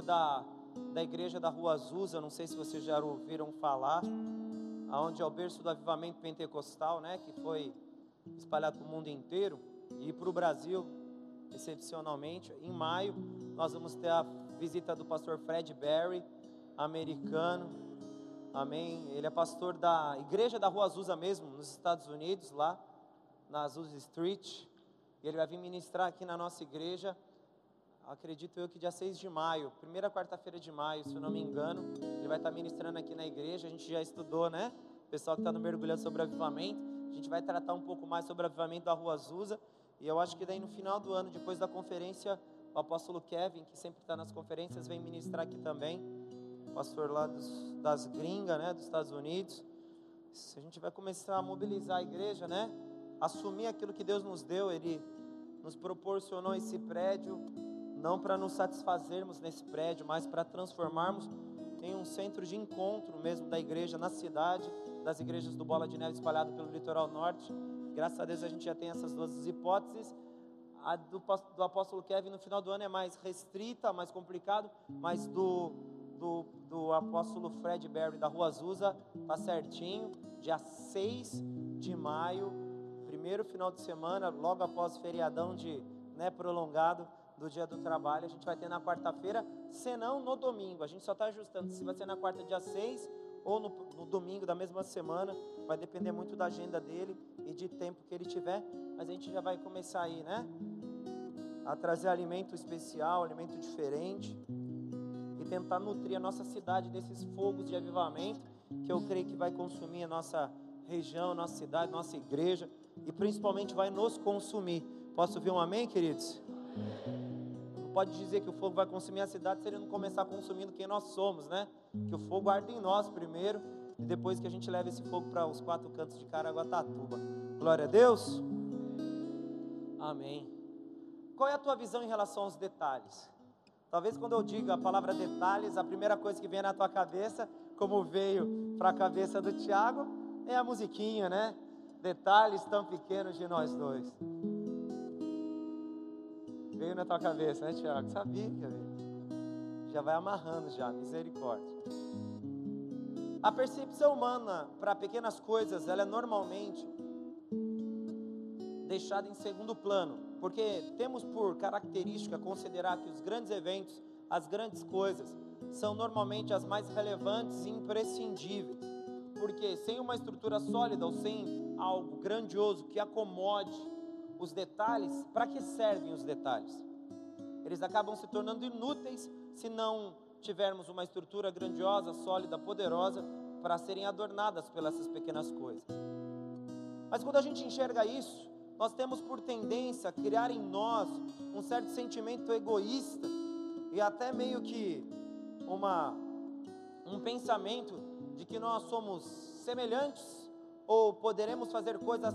pastor da, da igreja da Rua Azusa, não sei se vocês já ouviram falar, aonde é o berço do avivamento pentecostal, né, que foi espalhado para o mundo inteiro e para o Brasil, excepcionalmente. Em maio, nós vamos ter a visita do pastor Fred Berry, americano. Amém. Ele é pastor da igreja da Rua Azusa mesmo, nos Estados Unidos, lá na Azusa Street. E ele vai vir ministrar aqui na nossa igreja, acredito eu que dia 6 de maio, primeira quarta-feira de maio, se eu não me engano. Ele vai estar ministrando aqui na igreja. A gente já estudou, né? O pessoal que está no mergulhando sobre avivamento. A gente vai tratar um pouco mais sobre o avivamento da Rua Azusa. E eu acho que daí no final do ano, depois da conferência, o apóstolo Kevin, que sempre está nas conferências, vem ministrar aqui também. Pastor lá dos, das gringas, né, dos Estados Unidos. A gente vai começar a mobilizar a igreja, né? Assumir aquilo que Deus nos deu. Ele nos proporcionou esse prédio, não para nos satisfazermos nesse prédio, mas para transformarmos em um centro de encontro mesmo da igreja na cidade, das igrejas do Bola de Neve espalhado pelo litoral norte. Graças a Deus a gente já tem essas duas hipóteses. A do, do apóstolo Kevin no final do ano é mais restrita, mais complicado, mas do, do, do apóstolo Fred Berry da Rua Azusa tá certinho. Dia 6 de maio, primeiro final de semana, logo após o feriadão de né, prolongado do dia do trabalho, a gente vai ter na quarta-feira, senão no domingo. A gente só está ajustando se vai ser na quarta, dia 6 ou no, no, domingo da mesma semana, vai depender muito da agenda dele e de tempo que ele tiver, mas a gente já vai começar aí, né? A trazer alimento especial, alimento diferente e tentar nutrir a nossa cidade desses fogos de avivamento que eu creio que vai consumir a nossa região, nossa cidade, nossa igreja e principalmente vai nos consumir. Posso ouvir um amém, queridos? Não pode dizer que o fogo vai consumir a cidade se ele não começar consumindo quem nós somos, né? Que o fogo arde em nós primeiro e depois que a gente leva esse fogo para os quatro cantos de Caraguatatuba. Glória a Deus. Amém. Qual é a tua visão em relação aos detalhes? Talvez quando eu diga a palavra detalhes, a primeira coisa que vem na tua cabeça, como veio para a cabeça do Tiago, é a musiquinha, né? Detalhes tão pequenos de nós dois. Veio na tua cabeça, né, Tiago? Sabia que veio. Já vai amarrando já, misericórdia. A percepção humana para pequenas coisas, ela é normalmente deixada em segundo plano, porque temos por característica considerar que os grandes eventos, as grandes coisas, são normalmente as mais relevantes e imprescindíveis. Porque sem uma estrutura sólida ou sem algo grandioso que acomode os detalhes, para que servem os detalhes? Eles acabam se tornando inúteis se não tivermos uma estrutura grandiosa, sólida, poderosa para serem adornadas pelas essas pequenas coisas. Mas quando a gente enxerga isso, nós temos por tendência a criar em nós um certo sentimento egoísta e até meio que uma um pensamento de que nós somos semelhantes ou poderemos fazer coisas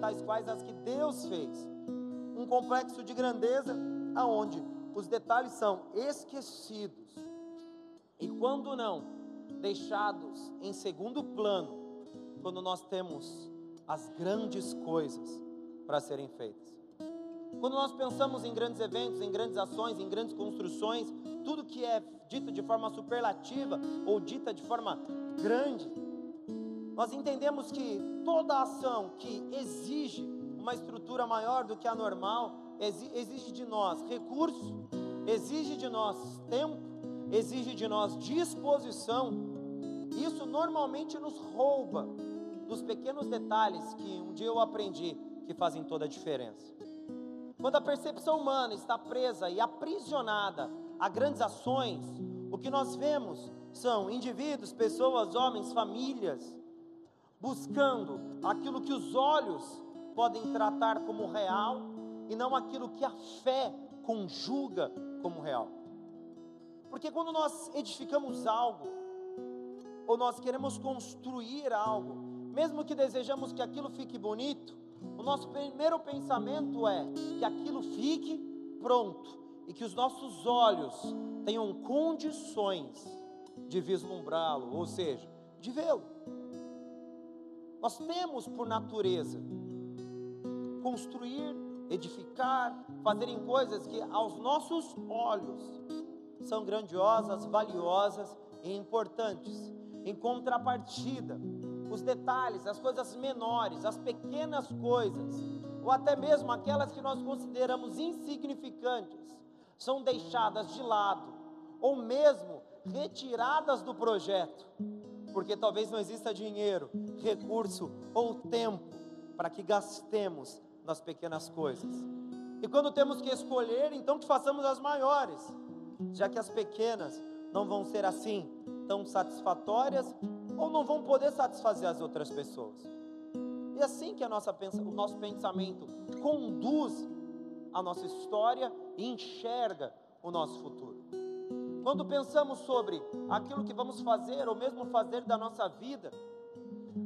tais quais as que Deus fez. Um complexo de grandeza aonde os detalhes são esquecidos e quando não deixados em segundo plano, quando nós temos as grandes coisas para serem feitas. Quando nós pensamos em grandes eventos, em grandes ações, em grandes construções, tudo que é dito de forma superlativa ou dita de forma grande, nós entendemos que toda ação que exige uma estrutura maior do que a normal, exige de nós recurso, exige de nós tempo, exige de nós disposição. Isso normalmente nos rouba dos pequenos detalhes que um dia eu aprendi que fazem toda a diferença. Quando a percepção humana está presa e aprisionada a grandes ações, o que nós vemos são indivíduos, pessoas, homens, famílias, buscando aquilo que os olhos podem tratar como real e não aquilo que a fé conjuga como real. Porque quando nós edificamos algo, ou nós queremos construir algo, mesmo que desejamos que aquilo fique bonito, o nosso primeiro pensamento é que aquilo fique pronto e que os nossos olhos tenham condições de vislumbrá-lo, ou seja, de vê-lo. Nós temos por natureza construir, edificar, fazerem coisas que aos nossos olhos são grandiosas, valiosas e importantes. Em contrapartida, os detalhes, as coisas menores, as pequenas coisas, ou até mesmo aquelas que nós consideramos insignificantes, são deixadas de lado, ou mesmo retiradas do projeto, porque talvez não exista dinheiro, recurso ou tempo para que gastemos nas pequenas coisas. E quando temos que escolher, então que façamos as maiores, já que as pequenas não vão ser assim tão satisfatórias ou não vão poder satisfazer as outras pessoas. E assim que a nossa, o nosso pensamento conduz a nossa história e enxerga o nosso futuro. Quando pensamos sobre aquilo que vamos fazer, ou mesmo fazer da nossa vida,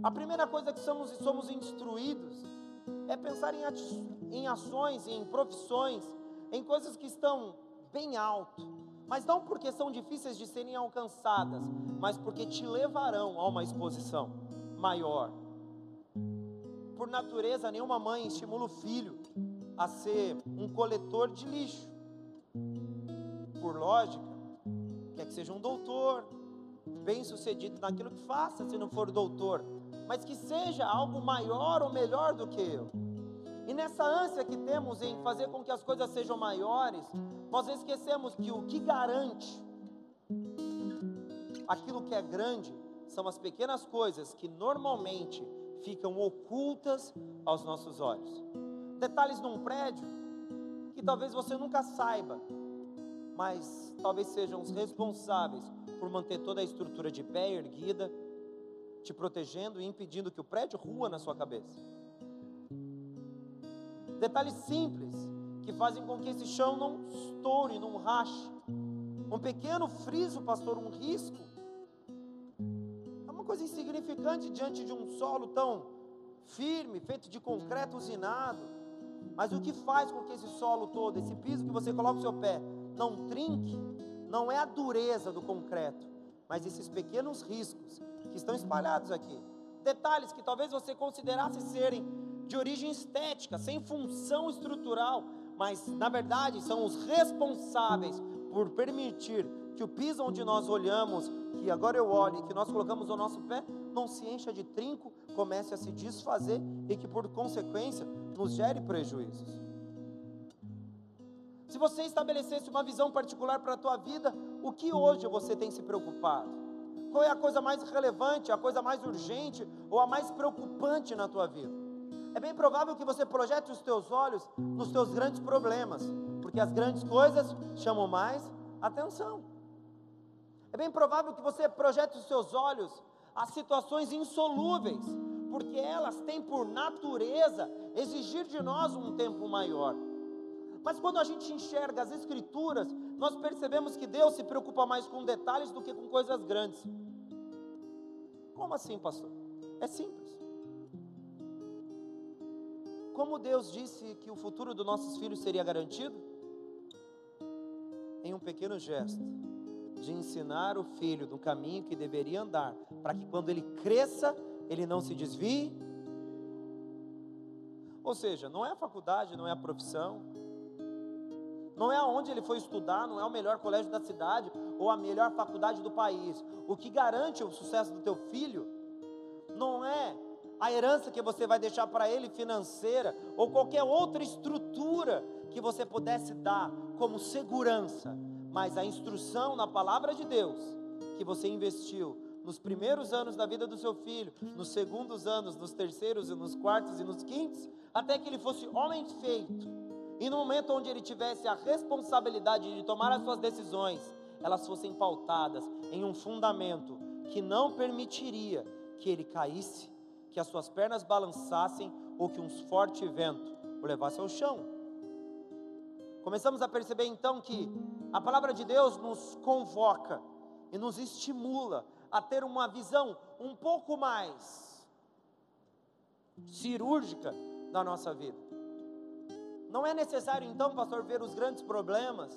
a primeira coisa que somos, somos instruídos é pensar em, em ações, em profissões, em coisas que estão bem alto, mas não porque são difíceis de serem alcançadas, mas porque te levarão a uma exposição maior. Por natureza, nenhuma mãe estimula o filho a ser um coletor de lixo. Por lógica, quer que seja um doutor, bem sucedido naquilo que faça, se não for doutor, mas que seja algo maior ou melhor do que eu. E nessa ânsia que temos em fazer com que as coisas sejam maiores, nós esquecemos que o que garante aquilo que é grande são as pequenas coisas que normalmente ficam ocultas aos nossos olhos. Detalhes num prédio que talvez você nunca saiba, mas talvez sejam os responsáveis por manter toda a estrutura de pé erguida, te protegendo e impedindo que o prédio rua na sua cabeça. Detalhes simples que fazem com que esse chão não estoure, não rache. Um pequeno friso, pastor, um risco. É uma coisa insignificante diante de um solo tão firme, feito de concreto usinado. Mas o que faz com que esse solo todo, esse piso que você coloca o seu pé, não trinque, não é a dureza do concreto, mas esses pequenos riscos que estão espalhados aqui. Detalhes que talvez você considerasse serem de origem estética, sem função estrutural, mas na verdade são os responsáveis por permitir que o piso onde nós olhamos, que agora eu olho que nós colocamos o nosso pé, não se encha de trinco, comece a se desfazer e que por consequência nos gere prejuízos. Se você estabelecesse uma visão particular para a tua vida, o que hoje você tem se preocupado? Qual é a coisa mais relevante, a coisa mais urgente ou a mais preocupante na tua vida? é bem provável que você projete os teus olhos nos teus grandes problemas, porque as grandes coisas chamam mais atenção. É bem provável que você projete os seus olhos a situações insolúveis, porque elas têm por natureza exigir de nós um tempo maior. Mas quando a gente enxerga as Escrituras, nós percebemos que Deus se preocupa mais com detalhes do que com coisas grandes. Como assim, pastor? É simples. Como Deus disse que o futuro dos nossos filhos seria garantido? Em um pequeno gesto de ensinar o filho no caminho que deveria andar, para que quando ele cresça, ele não se desvie. Ou seja, não é a faculdade, não é a profissão, não é aonde ele foi estudar, não é o melhor colégio da cidade ou a melhor faculdade do país. O que garante o sucesso do teu filho não é a herança que você vai deixar para ele financeira, ou qualquer outra estrutura que você pudesse dar como segurança, mas a instrução na palavra de Deus que você investiu nos primeiros anos da vida do seu filho, nos segundos anos, nos terceiros e nos quartos e nos quintos, até que ele fosse homem feito. E no momento onde ele tivesse a responsabilidade de tomar as suas decisões, elas fossem pautadas em um fundamento que não permitiria que ele caísse que as suas pernas balançassem ou que um forte vento o levasse ao chão. Começamos a perceber então que a palavra de Deus nos convoca e nos estimula a ter uma visão um pouco mais cirúrgica da nossa vida. Não é necessário então, pastor, ver os grandes problemas.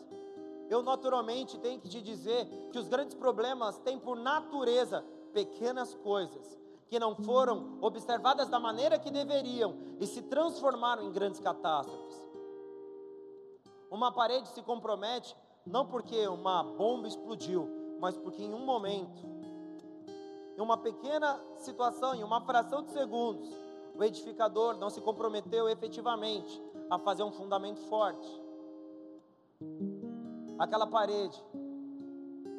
Eu naturalmente tenho que te dizer que os grandes problemas têm por natureza pequenas coisas que não foram observadas da maneira que deveriam e se transformaram em grandes catástrofes. Uma parede se compromete Não porque uma bomba explodiu, mas porque em um momento, em uma pequena situação, em uma fração de segundos, o edificador não se comprometeu efetivamente a fazer um fundamento forte. Aquela parede,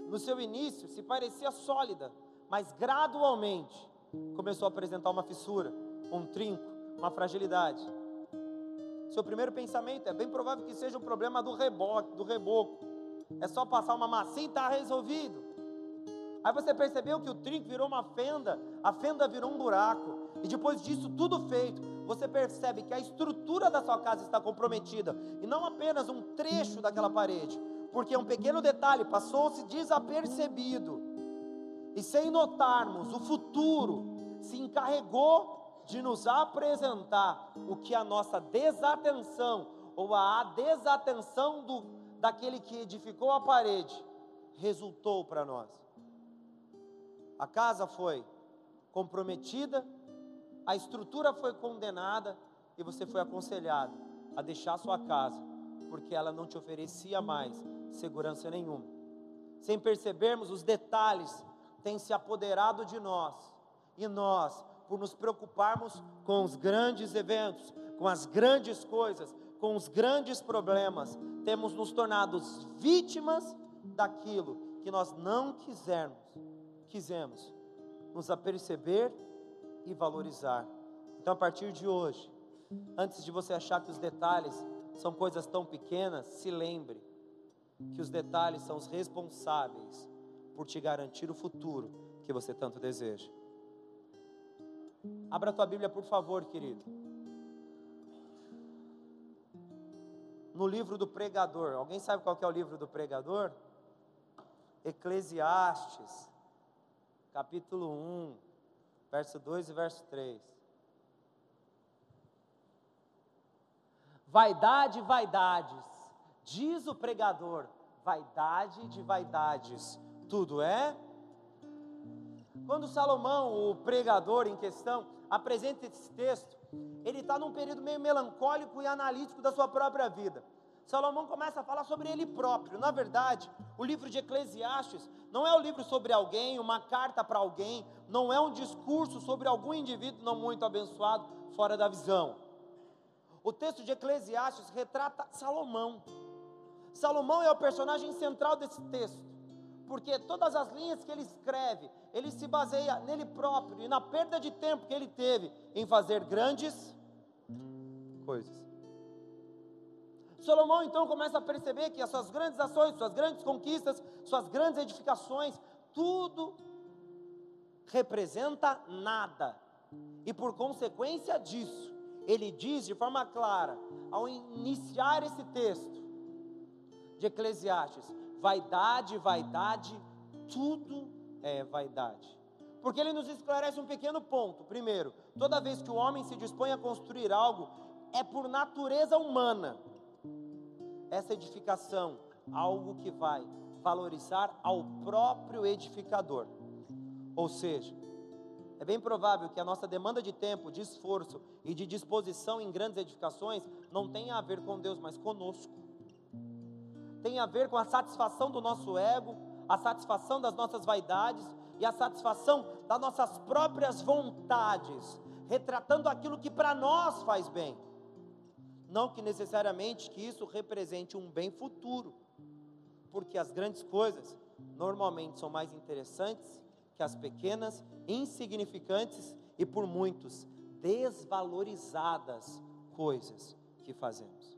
no seu início, se parecia sólida, mas gradualmente começou a apresentar uma fissura, um trinco, uma fragilidade. Seu primeiro pensamento é bem provável que seja o problema do reboque, do reboco. É só passar uma massinha e está resolvido. Aí você percebeu que o trinco virou uma fenda, a fenda virou um buraco. E depois disso tudo feito, você percebe que a estrutura da sua casa está comprometida e não apenas um trecho daquela parede, porque um pequeno detalhe passou-se desapercebido. E sem notarmos, o futuro se encarregou de nos apresentar o que a nossa desatenção ou a desatenção do, daquele que edificou a parede resultou para nós. A casa foi comprometida, a estrutura foi condenada e você foi aconselhado a deixar sua casa, porque ela não te oferecia mais segurança nenhuma. Sem percebermos, os detalhes têm se apoderado de nós, e nós, por nos preocuparmos com os grandes eventos, com as grandes coisas, com os grandes problemas, temos nos tornado vítimas daquilo que nós não quisermos, quisemos nos aperceber e valorizar. Então, a partir de hoje, antes de você achar que os detalhes são coisas tão pequenas, se lembre que os detalhes são os responsáveis por te garantir o futuro que você tanto deseja. Abra a tua Bíblia, por favor, querido. No livro do pregador. Alguém sabe qual é o livro do pregador? Eclesiastes, capítulo 1, verso 2 e verso 3. Vaidade, vaidades, diz o pregador, vaidade de vaidades, tudo é. Quando Salomão, o pregador em questão, apresenta esse texto, ele está num período meio melancólico e analítico da sua própria vida. Salomão começa a falar sobre ele próprio. Na verdade, o livro de Eclesiastes não é um livro sobre alguém, uma carta para alguém, não é um discurso sobre algum indivíduo não muito abençoado fora da visão. O texto de Eclesiastes retrata Salomão. Salomão é o personagem central desse texto, porque todas as linhas que ele escreve, ele se baseia nele próprio e na perda de tempo que ele teve em fazer grandes coisas. Salomão então começa a perceber que as suas grandes ações, suas grandes conquistas, suas grandes edificações, tudo representa nada. E por consequência disso, ele diz de forma clara, ao iniciar esse texto de Eclesiastes: vaidade, vaidade, tudo é vaidade. Porque ele nos esclarece um pequeno ponto. Primeiro, toda vez que o homem se dispõe a construir algo, é por natureza humana essa edificação algo que vai valorizar ao próprio edificador. Ou seja, é bem provável que a nossa demanda de tempo, de esforço e de disposição em grandes edificações não tenha a ver com Deus, mas conosco. Tem a ver com a satisfação do nosso ego, a satisfação das nossas vaidades e a satisfação das nossas próprias vontades, retratando aquilo que para nós faz bem. Não que necessariamente que isso represente um bem futuro, porque as grandes coisas normalmente são mais interessantes que as pequenas, insignificantes e por muitos desvalorizadas coisas que fazemos.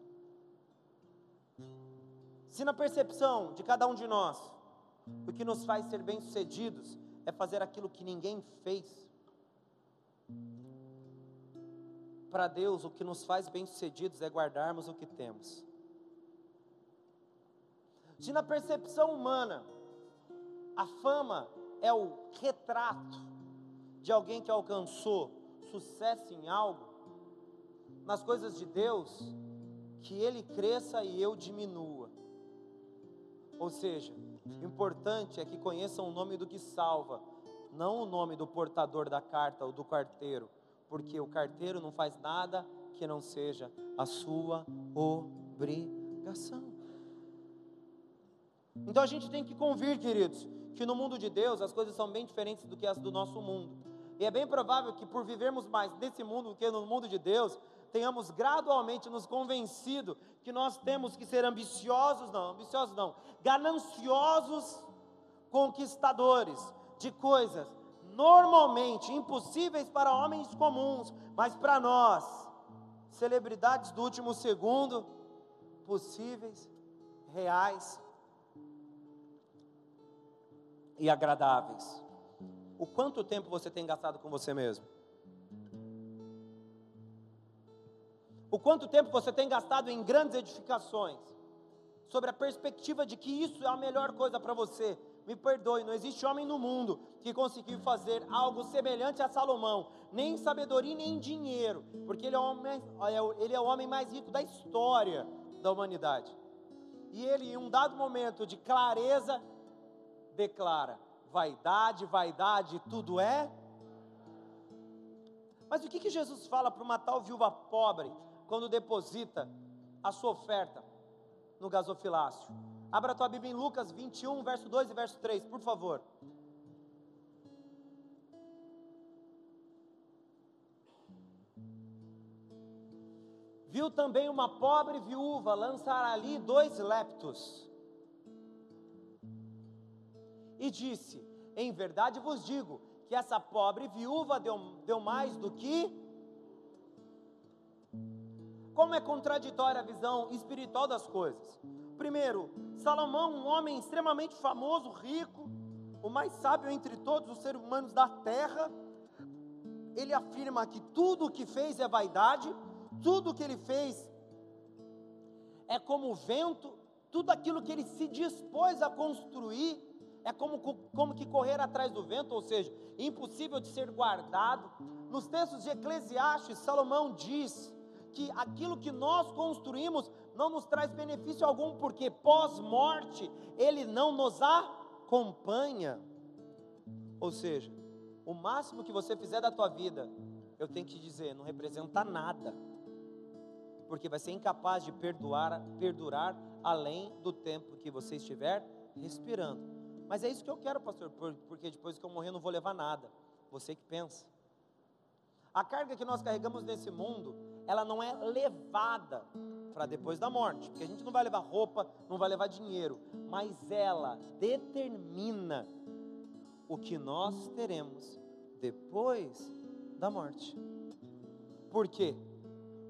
Se na percepção de cada um de nós, o que nos faz ser bem-sucedidos é fazer aquilo que ninguém fez, para Deus, o que nos faz bem-sucedidos é guardarmos o que temos. Se na percepção humana, a fama é o retrato de alguém que alcançou sucesso em algo, nas coisas de Deus, que ele cresça e eu diminua. Ou seja, o importante é que conheçam o nome do que salva, não o nome do portador da carta ou do carteiro, porque o carteiro não faz nada que não seja a sua obrigação. Então a gente tem que convir, queridos, que no mundo de Deus as coisas são bem diferentes do que as do nosso mundo. E é bem provável que por vivermos mais nesse mundo do que no mundo de Deus, tenhamos gradualmente nos convencido que nós temos que ser ambiciosos, não, ambiciosos não, gananciosos conquistadores de coisas normalmente impossíveis para homens comuns, mas para nós, celebridades do último segundo, possíveis, reais e agradáveis. O quanto tempo você tem gastado com você mesmo? O quanto tempo você tem gastado em grandes edificações? Sobre a perspectiva de que isso é a melhor coisa para você. Me perdoe, não existe homem no mundo que conseguiu fazer algo semelhante a Salomão, nem em sabedoria nem em dinheiro, porque ele é, o homem, é ele é o homem mais rico da história da humanidade. E ele, em um dado momento de clareza, declara: vaidade, vaidade, tudo é. Mas o que, que Jesus fala para uma tal viúva pobre quando deposita a sua oferta no gasofilácio? Abra a tua Bíblia em Lucas 21, verso 2 e verso 3, por favor. Viu também uma pobre viúva lançar ali dois leptos. E disse: Em verdade vos digo que essa pobre viúva deu, deu mais do que. Como é contraditória a visão espiritual das coisas. Primeiro, Salomão, um homem extremamente famoso, rico, o mais sábio entre todos os seres humanos da terra, ele afirma que tudo o que fez é vaidade, tudo o que ele fez é como o vento, tudo aquilo que ele se dispôs a construir é como, como que correr atrás do vento, ou seja, impossível de ser guardado. Nos textos de Eclesiastes, Salomão diz que aquilo que nós construímos não nos traz benefício algum, porque pós-morte ele não nos acompanha. Ou seja, o máximo que você fizer da tua vida, eu tenho que dizer, não representa nada. Porque vai ser incapaz de perdoar, perdurar além do tempo que você estiver respirando. Mas é isso que eu quero, pastor, porque depois que eu morrer eu não vou levar nada. Você que pensa. A carga que nós carregamos nesse mundo, ela não é levada para depois da morte, porque a gente não vai levar roupa, não vai levar dinheiro, mas ela determina o que nós teremos depois da morte. Por quê?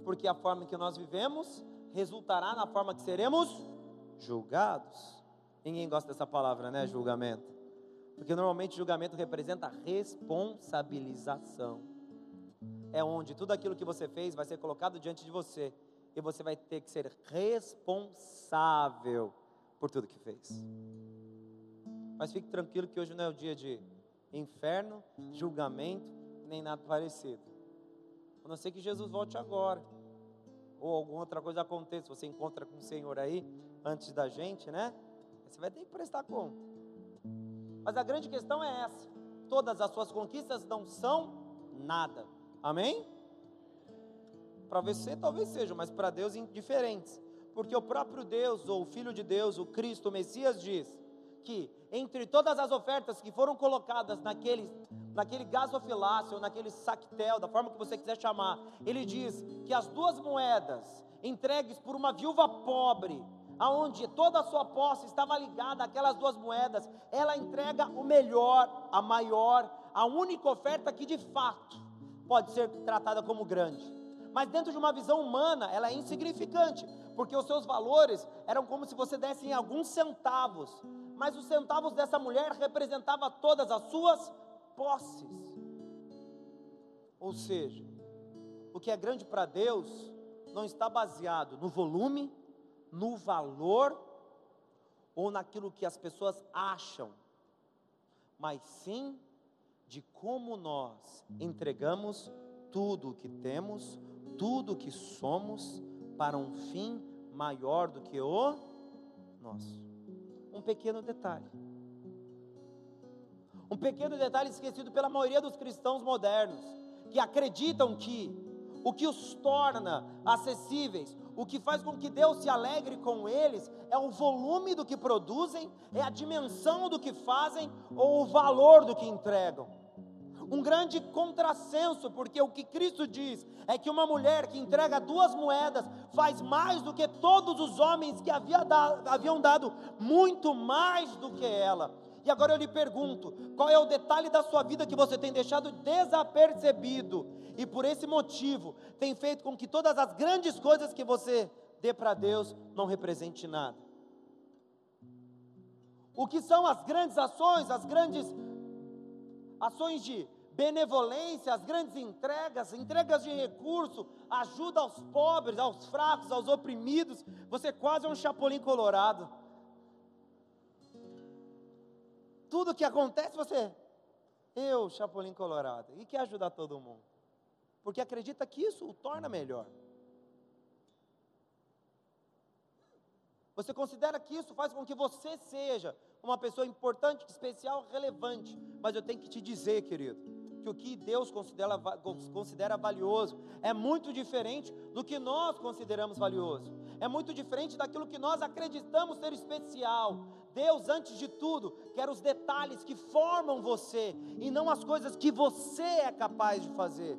Porque a forma que nós vivemos resultará na forma que seremos julgados. Ninguém gosta dessa palavra, né? Julgamento. Porque normalmente julgamento representa responsabilização é onde tudo aquilo que você fez vai ser colocado diante de você e você vai ter que ser responsável por tudo que fez. Mas fique tranquilo que hoje não é o dia de inferno, julgamento, nem nada parecido. A não ser que Jesus volte agora, ou alguma outra coisa aconteça, você encontra com o Senhor aí antes da gente, né? Você vai ter que prestar conta. Mas a grande questão é essa: todas as suas conquistas não são nada Amém? Para você talvez seja, mas para Deus indiferentes. Porque o próprio Deus, ou o Filho de Deus, o Cristo, o Messias, diz que entre todas as ofertas que foram colocadas naquele, naquele gasofilácio, ou naquele sactel, da forma que você quiser chamar, ele diz que as duas moedas entregues por uma viúva pobre, aonde toda a sua posse estava ligada àquelas duas moedas, ela entrega o melhor, a maior, a única oferta que de fato pode ser tratada como grande. Mas dentro de uma visão humana, ela é insignificante, porque os seus valores eram como se você desse em alguns centavos. Mas os centavos dessa mulher representavam todas as suas posses. Ou seja, o que é grande para Deus não está baseado no volume, no valor ou naquilo que as pessoas acham, mas sim de como nós entregamos tudo o que temos, tudo o que somos, para um fim maior do que o nosso. Um pequeno detalhe. Um pequeno detalhe esquecido pela maioria dos cristãos modernos, que acreditam que o que os torna acessíveis, o que faz com que Deus se alegre com eles é o volume do que produzem, é a dimensão do que fazem ou o valor do que entregam. Um grande contrassenso, porque o que Cristo diz é que uma mulher que entrega duas moedas faz mais do que todos os homens que havia dado, haviam dado, muito mais do que ela. E agora eu lhe pergunto: qual é o detalhe da sua vida que você tem deixado desapercebido e por esse motivo tem feito com que todas as grandes coisas que você dê para Deus não represente nada? O que são as grandes ações, as grandes ações de benevolência, as grandes entregas, entregas de recurso, ajuda aos pobres, aos fracos, aos oprimidos. Você quase é um chapolim colorado. Tudo que acontece, você, eu, Chapolin Colorado, e quer ajudar todo mundo, porque acredita que isso o torna melhor. Você considera que isso faz com que você seja uma pessoa importante, especial, relevante. Mas eu tenho que te dizer, querido, que o que Deus considera, considera valioso é muito diferente do que nós consideramos valioso. É muito diferente daquilo que nós acreditamos ser especial. Deus, antes de tudo, quer os detalhes que formam você e não as coisas que você é capaz de fazer.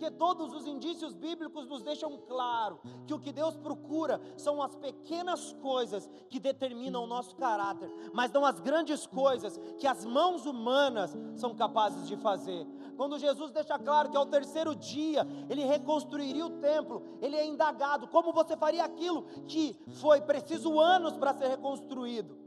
Porque todos os indícios bíblicos nos deixam claro que o que Deus procura são as pequenas coisas que determinam o nosso caráter, mas não as grandes coisas que as mãos humanas são capazes de fazer. Quando Jesus deixa claro que ao terceiro dia ele reconstruiria o templo, ele é indagado: como você faria aquilo que foi preciso anos para ser reconstruído?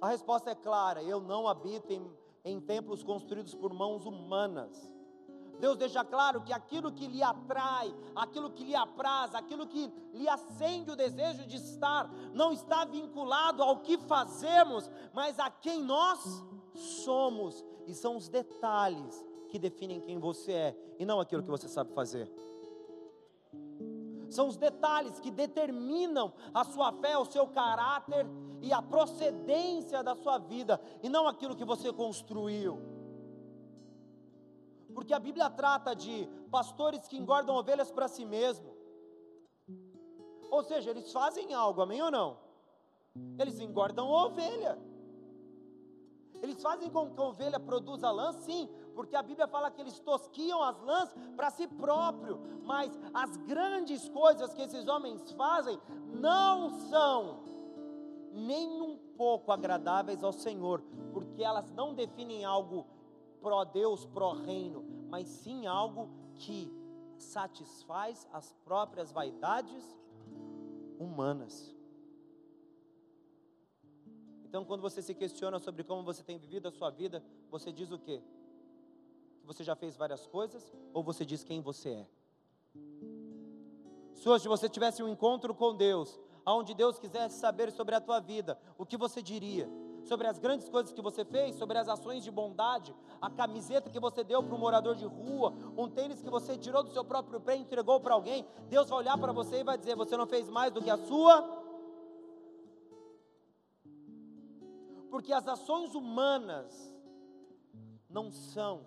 A resposta é clara: eu não habito em, em templos construídos por mãos humanas. Deus deixa claro que aquilo que lhe atrai, aquilo que lhe apraz, aquilo que lhe acende o desejo de estar, não está vinculado ao que fazemos, mas a quem nós somos, e são os detalhes que definem quem você é, e não aquilo que você sabe fazer. São os detalhes que determinam a sua fé, o seu caráter e a procedência da sua vida, e não aquilo que você construiu. Porque a Bíblia trata de pastores que engordam ovelhas para si mesmo. Ou seja, eles fazem algo, amém ou não? Eles engordam a ovelha. Eles fazem com que a ovelha produza lã, sim, porque a Bíblia fala que eles tosquiam as lãs para si próprio, mas as grandes coisas que esses homens fazem não são nem um pouco agradáveis ao Senhor, porque elas não definem algo pró Deus, pró reino, mas sim algo que satisfaz as próprias vaidades humanas. Então, quando você se questiona sobre como você tem vivido a sua vida, você diz o quê? Que você já fez várias coisas ou você diz quem você é? Se hoje você tivesse um encontro com Deus, aonde Deus quisesse saber sobre a tua vida, o que você diria? Sobre as grandes coisas que você fez, sobre as ações de bondade, a camiseta que você deu para um morador de rua, um tênis que você tirou do seu próprio pé e entregou para alguém, Deus vai olhar para você e vai dizer: Você não fez mais do que a sua porque as ações humanas não são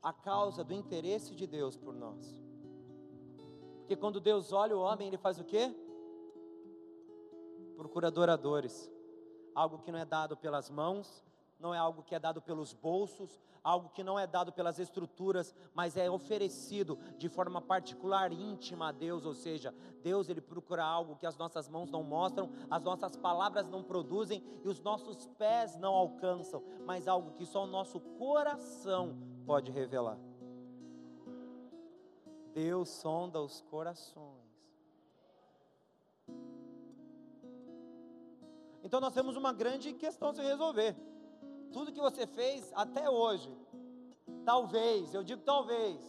a causa do interesse de Deus por nós. Porque quando Deus olha o homem, ele faz o quê? Procura adoradores. Algo que não é dado pelas mãos, não é algo que é dado pelos bolsos, algo que não é dado pelas estruturas, mas é oferecido de forma particular, íntima a Deus, ou seja, Deus ele procura algo que as nossas mãos não mostram, as nossas palavras não produzem e os nossos pés não alcançam, mas algo que só o nosso coração pode revelar. Deus sonda os corações. Então nós temos uma grande questão a se resolver. Tudo que você fez até hoje, talvez, eu digo talvez,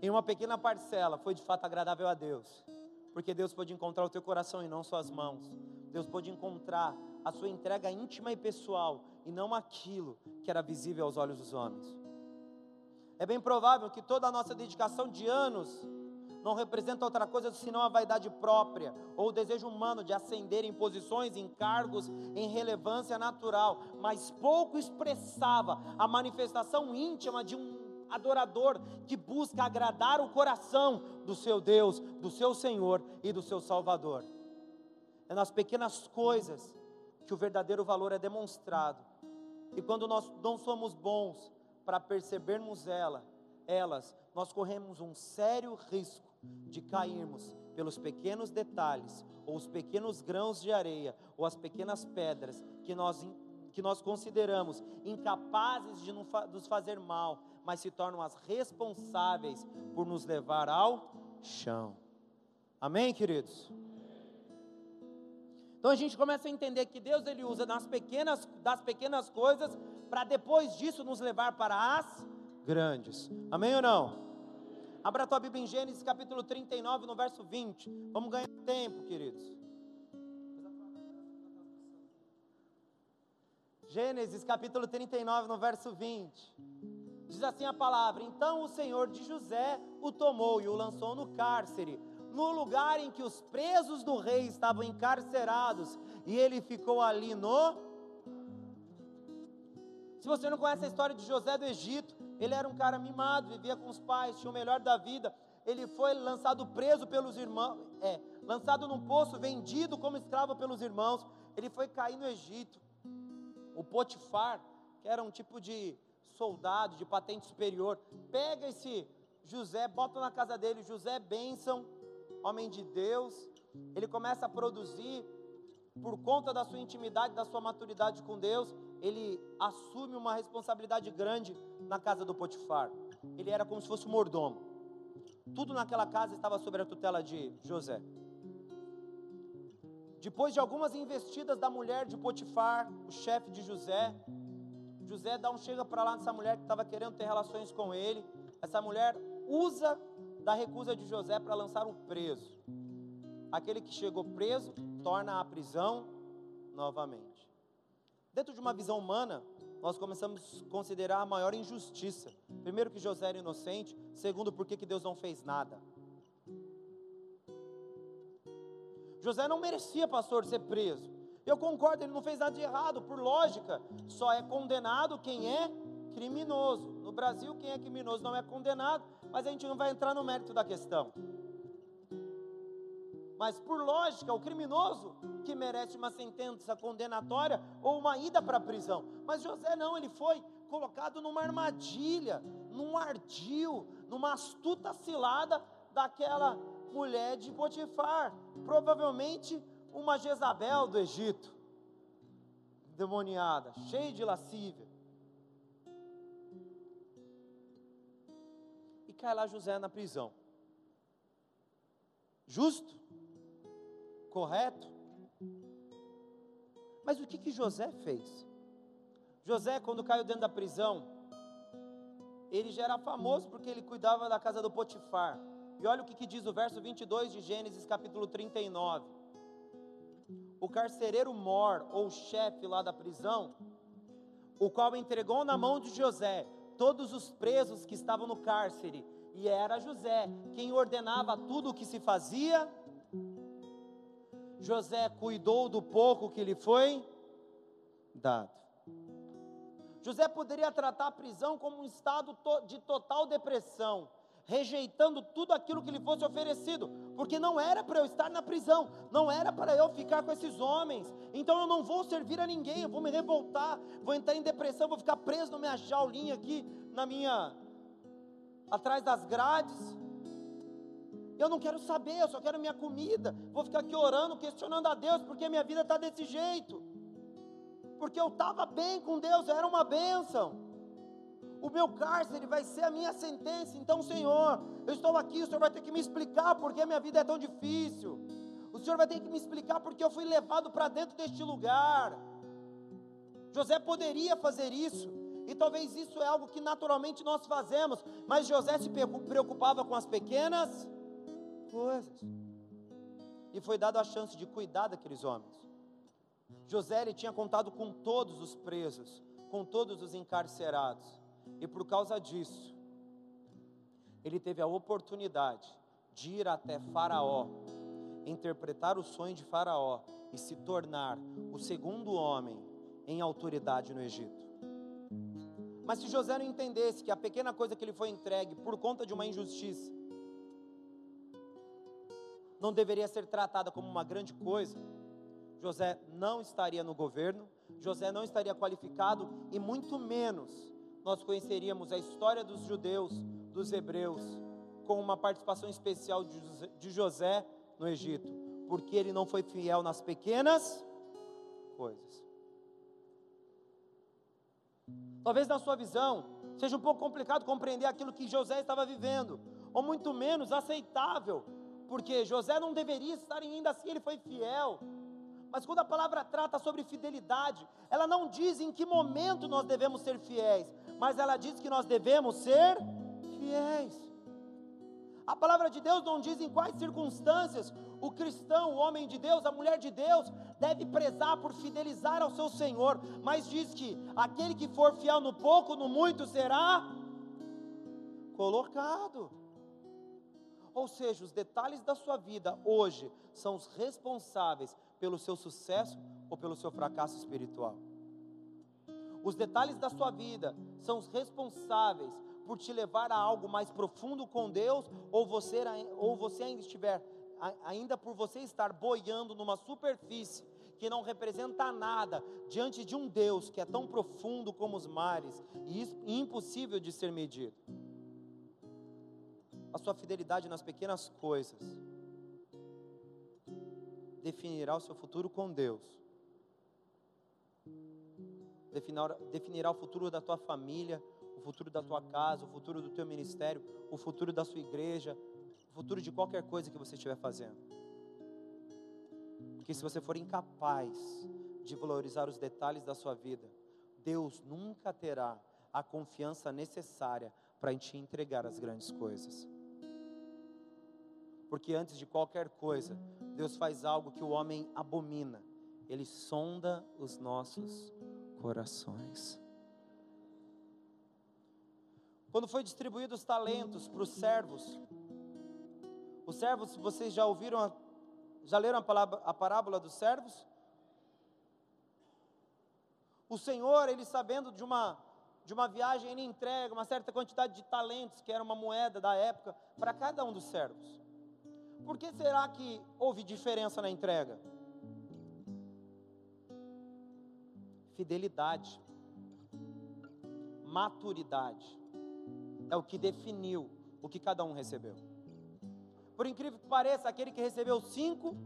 em uma pequena parcela foi de fato agradável a Deus, porque Deus pode encontrar o teu coração e não suas mãos. Deus pode encontrar a sua entrega íntima e pessoal e não aquilo que era visível aos olhos dos homens. É bem provável que toda a nossa dedicação de anos não representa outra coisa senão a vaidade própria ou o desejo humano de ascender em posições, em cargos, em relevância natural, mas pouco expressava a manifestação íntima de um adorador que busca agradar o coração do seu Deus, do seu Senhor e do seu Salvador. É nas pequenas coisas que o verdadeiro valor é demonstrado. E quando nós não somos bons para percebermos ela, elas, nós corremos um sério risco de cairmos pelos pequenos detalhes, ou os pequenos grãos de areia, ou as pequenas pedras que nós, que nós consideramos incapazes de nos fazer mal, mas se tornam as responsáveis por nos levar ao chão. Amém, queridos? Então a gente começa a entender que Deus ele usa nas pequenas, das pequenas coisas para depois disso nos levar para as grandes. Amém ou não? Abra a tua Bíblia em Gênesis capítulo 39, no verso 20. Vamos ganhar tempo, queridos. Gênesis capítulo 39, no verso 20. Diz assim a palavra: Então o Senhor de José o tomou e o lançou no cárcere, no lugar em que os presos do rei estavam encarcerados, e ele ficou ali no. Se você não conhece a história de José do Egito, ele era um cara mimado, vivia com os pais, tinha o melhor da vida. Ele foi lançado preso pelos irmãos, é, lançado num poço, vendido como escravo pelos irmãos. Ele foi cair no Egito. O Potifar, que era um tipo de soldado de patente superior, pega esse José, bota na casa dele, José bênção, homem de Deus, ele começa a produzir, por conta da sua intimidade, da sua maturidade com Deus, ele assume uma responsabilidade grande na casa do Potifar. Ele era como se fosse um mordomo. Tudo naquela casa estava sob a tutela de José. Depois de algumas investidas da mulher de Potifar, o chefe de José, José dá um chega para lá nessa mulher que estava querendo ter relações com ele. Essa mulher usa da recusa de José para lançar um preso. Aquele que chegou preso torna a prisão novamente. Dentro de uma visão humana, nós começamos a considerar a maior injustiça. Primeiro, que José era inocente. Segundo, porque que Deus não fez nada. José não merecia, pastor, ser preso. Eu concordo, ele não fez nada de errado, por lógica, só é condenado quem é criminoso. No Brasil, quem é criminoso não é condenado, mas a gente não vai entrar no mérito da questão. Mas por lógica, o criminoso que merece uma sentença condenatória ou uma ida para a prisão. Mas José não, ele foi colocado numa armadilha, num ardil, numa astuta cilada daquela mulher de Potifar. Provavelmente uma Jezabel do Egito, demoniada, cheia de lascívia. Cai lá José na prisão. Justo? Correto? Mas o que, que José fez? José, quando caiu dentro da prisão, ele já era famoso porque ele cuidava da casa do Potifar. E olha o que, que diz o verso 22 de Gênesis, capítulo 39 o carcereiro mor, ou chefe lá da prisão, o qual entregou na mão de José todos os presos que estavam no cárcere, e era José quem ordenava tudo o que se fazia. José cuidou do pouco que lhe foi dado. José poderia tratar a prisão como um estado de total depressão rejeitando tudo aquilo que lhe fosse oferecido, porque não era para eu estar na prisão, não era para eu ficar com esses homens, então eu não vou servir a ninguém, eu vou me revoltar, vou entrar em depressão, vou ficar preso na minha jaulinha aqui, na minha, atrás das grades, eu não quero saber, eu só quero minha comida, vou ficar aqui orando, questionando a Deus, porque minha vida está desse jeito, porque eu estava bem com Deus, eu era uma bênção, o meu cárcere vai ser a minha sentença. Então, Senhor, eu estou aqui, o Senhor vai ter que me explicar porque minha vida é tão difícil. O Senhor vai ter que me explicar porque eu fui levado para dentro deste lugar. José poderia fazer isso, e talvez isso é algo que naturalmente nós fazemos, mas José se preocupava com as pequenas coisas. E foi dado a chance de cuidar daqueles homens. José ele tinha contado com todos os presos, com todos os encarcerados. E por causa disso, ele teve a oportunidade de ir até Faraó, interpretar o sonho de Faraó e se tornar o segundo homem em autoridade no Egito. Mas se José não entendesse que a pequena coisa que ele foi entregue por conta de uma injustiça não deveria ser tratada como uma grande coisa, José não estaria no governo, José não estaria qualificado e muito menos nós conheceríamos a história dos judeus, dos hebreus, com uma participação especial de José no Egito, porque ele não foi fiel nas pequenas coisas. Talvez na sua visão seja um pouco complicado compreender aquilo que José estava vivendo, ou muito menos aceitável, porque José não deveria estar ainda assim, ele foi fiel. Mas quando a palavra trata sobre fidelidade, ela não diz em que momento nós devemos ser fiéis, mas ela diz que nós devemos ser fiéis. A palavra de Deus não diz em quais circunstâncias o cristão, o homem de Deus, a mulher de Deus, deve prezar por fidelizar ao seu Senhor, mas diz que aquele que for fiel no pouco, no muito será colocado. Ou seja, os detalhes da sua vida hoje são os responsáveis pelo seu sucesso ou pelo seu fracasso espiritual. Os detalhes da sua vida são os responsáveis por te levar a algo mais profundo com Deus, ou você, ou você ainda estiver ainda por você estar boiando numa superfície que não representa nada diante de um Deus que é tão profundo como os mares e impossível de ser medido. A sua fidelidade nas pequenas coisas definirá o seu futuro com Deus. Definirá, definirá o futuro da tua família, o futuro da tua casa, o futuro do teu ministério, o futuro da sua igreja, futuro de qualquer coisa que você estiver fazendo. Porque se você for incapaz de valorizar os detalhes da sua vida, Deus nunca terá a confiança necessária para te entregar as grandes coisas. Porque antes de qualquer coisa, Deus faz algo que o homem abomina. Ele sonda os nossos corações. Quando foi distribuído os talentos para os servos, os servos, vocês já ouviram, a, já leram a, palavra, a parábola dos servos? O Senhor, ele sabendo de uma, de uma viagem, ele entrega uma certa quantidade de talentos, que era uma moeda da época, para cada um dos servos. Por que será que houve diferença na entrega? Fidelidade, maturidade, é o que definiu o que cada um recebeu. Por incrível que pareça, aquele que recebeu cinco,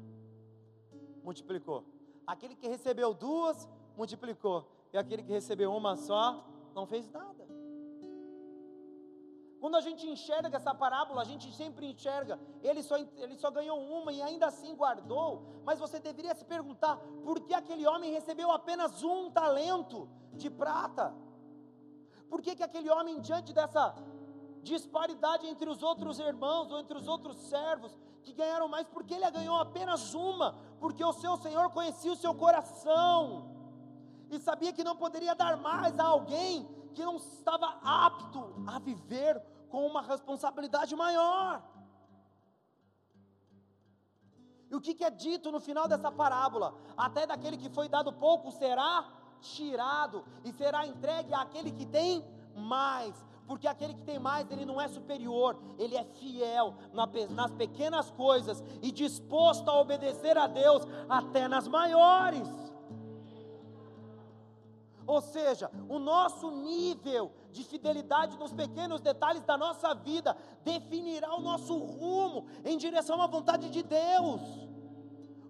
multiplicou. Aquele que recebeu duas, multiplicou. E aquele que recebeu uma só, não fez nada. Quando a gente enxerga essa parábola, a gente sempre enxerga, ele só, ele só ganhou uma e ainda assim guardou. Mas você deveria se perguntar, por que aquele homem recebeu apenas um talento de prata? Por que, que aquele homem, diante dessa disparidade entre os outros irmãos ou entre os outros servos que ganharam mais, porque ele ganhou apenas uma, porque o seu Senhor conhecia o seu coração e sabia que não poderia dar mais a alguém que não estava apto a viver com uma responsabilidade maior. E o que, que é dito no final dessa parábola? Até daquele que foi dado pouco será tirado e será entregue àquele que tem mais porque aquele que tem mais, ele não é superior, ele é fiel nas pequenas coisas e disposto a obedecer a Deus até nas maiores. Ou seja, o nosso nível de fidelidade nos pequenos detalhes da nossa vida definirá o nosso rumo em direção à vontade de Deus.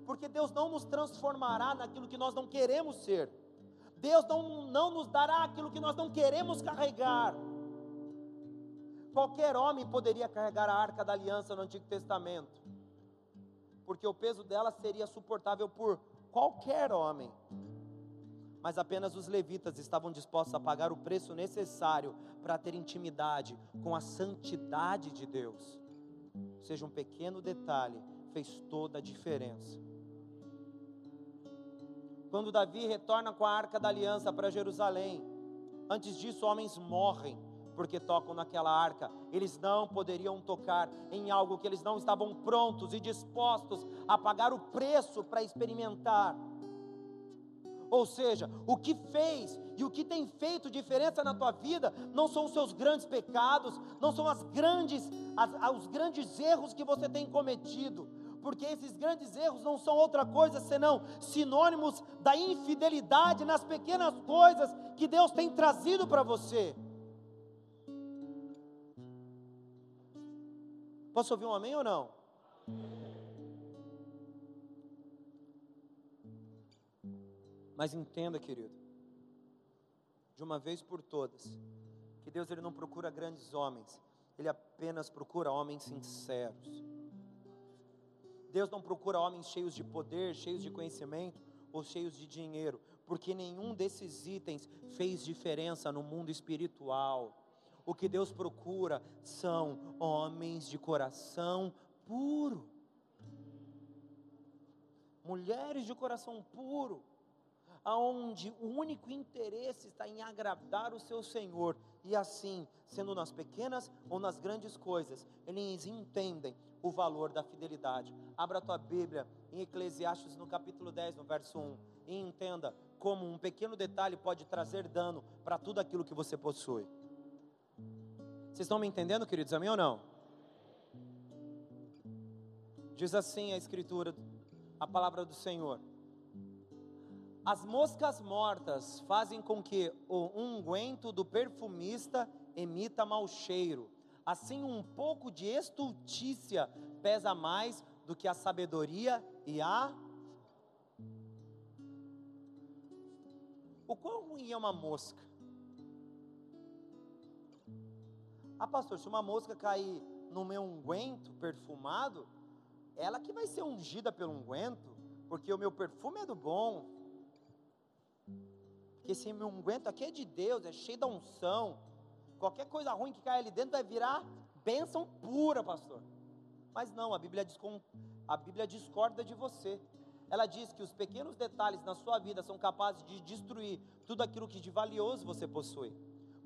Porque Deus não nos transformará naquilo que nós não queremos ser. Deus não, não nos dará aquilo que nós não queremos carregar. Qualquer homem poderia carregar a arca da aliança no Antigo Testamento, porque o peso dela seria suportável por qualquer homem. Mas apenas os levitas estavam dispostos a pagar o preço necessário para ter intimidade com a santidade de Deus. Ou seja, um pequeno detalhe fez toda a diferença. Quando Davi retorna com a arca da aliança para Jerusalém, antes disso, homens morrem porque tocam naquela arca. Eles não poderiam tocar em algo que eles não estavam prontos e dispostos a pagar o preço para experimentar. Ou seja, o que fez e o que tem feito diferença na tua vida não são os seus grandes pecados, não são as grandes, as, os grandes erros que você tem cometido, porque esses grandes erros não são outra coisa senão sinônimos da infidelidade nas pequenas coisas que Deus tem trazido para você. Posso ouvir um amém ou não? Mas entenda, querido, de uma vez por todas, que Deus ele não procura grandes homens, ele apenas procura homens sinceros. Deus não procura homens cheios de poder, cheios de conhecimento ou cheios de dinheiro, porque nenhum desses itens fez diferença no mundo espiritual. O que Deus procura são homens de coração puro, mulheres de coração puro aonde o único interesse está em agradar o seu Senhor, e assim, sendo nas pequenas ou nas grandes coisas, eles entendem o valor da fidelidade. Abra a tua Bíblia em Eclesiastes no capítulo 10, no verso 1, e entenda como um pequeno detalhe pode trazer dano para tudo aquilo que você possui. Vocês estão me entendendo, queridos? Amém ou não? Diz assim a Escritura, a palavra do Senhor. As moscas mortas fazem com que o unguento do perfumista emita mau cheiro. Assim, um pouco de estultícia pesa mais do que a sabedoria e a. O quão ruim é uma mosca? Ah, pastor, se uma mosca cair no meu unguento perfumado, ela que vai ser ungida pelo unguento, porque o meu perfume é do bom, que esse meu unguento aqui é de Deus, é cheio da unção. Qualquer coisa ruim que caia ali dentro vai virar bênção pura, pastor. Mas não, a Bíblia, a Bíblia discorda de você. Ela diz que os pequenos detalhes na sua vida são capazes de destruir tudo aquilo que de valioso você possui.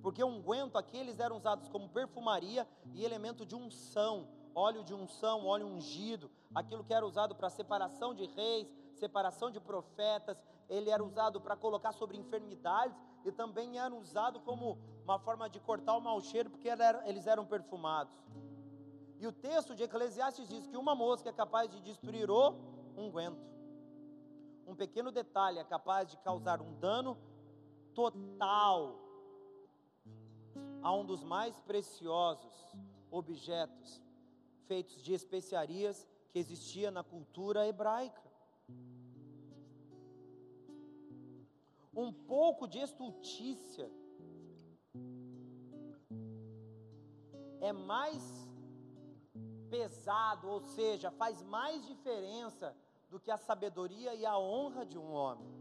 Porque unguento aqui eles eram usados como perfumaria e elemento de unção, óleo de unção, óleo ungido, aquilo que era usado para separação de reis, separação de profetas, ele era usado para colocar sobre enfermidades e também era usado como uma forma de cortar o mau cheiro, porque eles eram perfumados. E o texto de Eclesiastes diz que uma mosca é capaz de destruir o unguento. Um pequeno detalhe é capaz de causar um dano total a um dos mais preciosos objetos feitos de especiarias que existia na cultura hebraica. um pouco de estultícia é mais pesado, ou seja, faz mais diferença do que a sabedoria e a honra de um homem.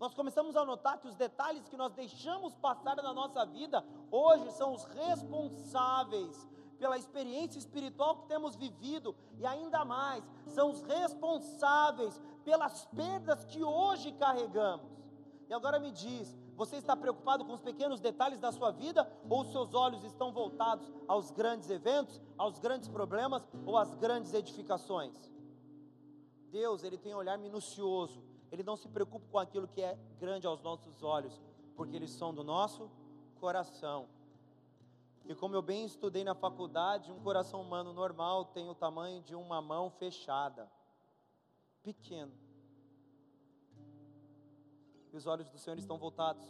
Nós começamos a notar que os detalhes que nós deixamos passar na nossa vida hoje são os responsáveis pela experiência espiritual que temos vivido e ainda mais, são os responsáveis pelas perdas que hoje carregamos. E agora me diz, você está preocupado com os pequenos detalhes da sua vida ou seus olhos estão voltados aos grandes eventos, aos grandes problemas ou às grandes edificações? Deus, ele tem um olhar minucioso. Ele não se preocupa com aquilo que é grande aos nossos olhos, porque eles são do nosso coração. E como eu bem estudei na faculdade, um coração humano normal tem o tamanho de uma mão fechada, pequeno. E os olhos do Senhor estão voltados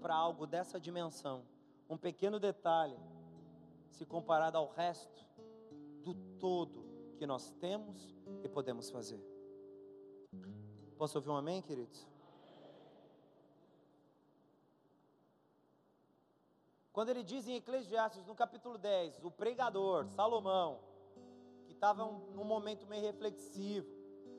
para algo dessa dimensão, um pequeno detalhe, se comparado ao resto do todo que nós temos e podemos fazer. Posso ouvir um amém, queridos? Quando ele diz em Eclesiastes, no capítulo 10, o pregador, Salomão, que estava num momento meio reflexivo,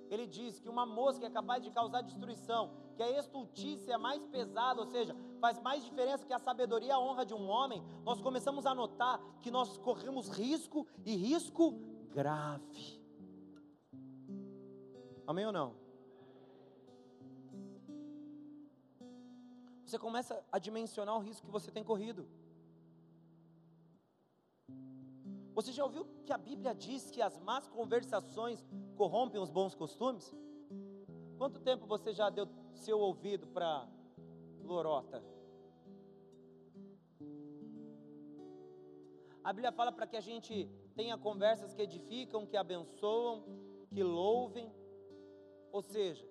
ele diz que uma mosca é capaz de causar destruição, que a estultícia é mais pesada, ou seja, faz mais diferença que a sabedoria e a honra de um homem. Nós começamos a notar que nós corremos risco e risco grave. Amém ou não? você começa a dimensionar o risco que você tem corrido. Você já ouviu que a Bíblia diz que as más conversações corrompem os bons costumes? Quanto tempo você já deu seu ouvido para lorota? A Bíblia fala para que a gente tenha conversas que edificam, que abençoam, que louvem. Ou seja,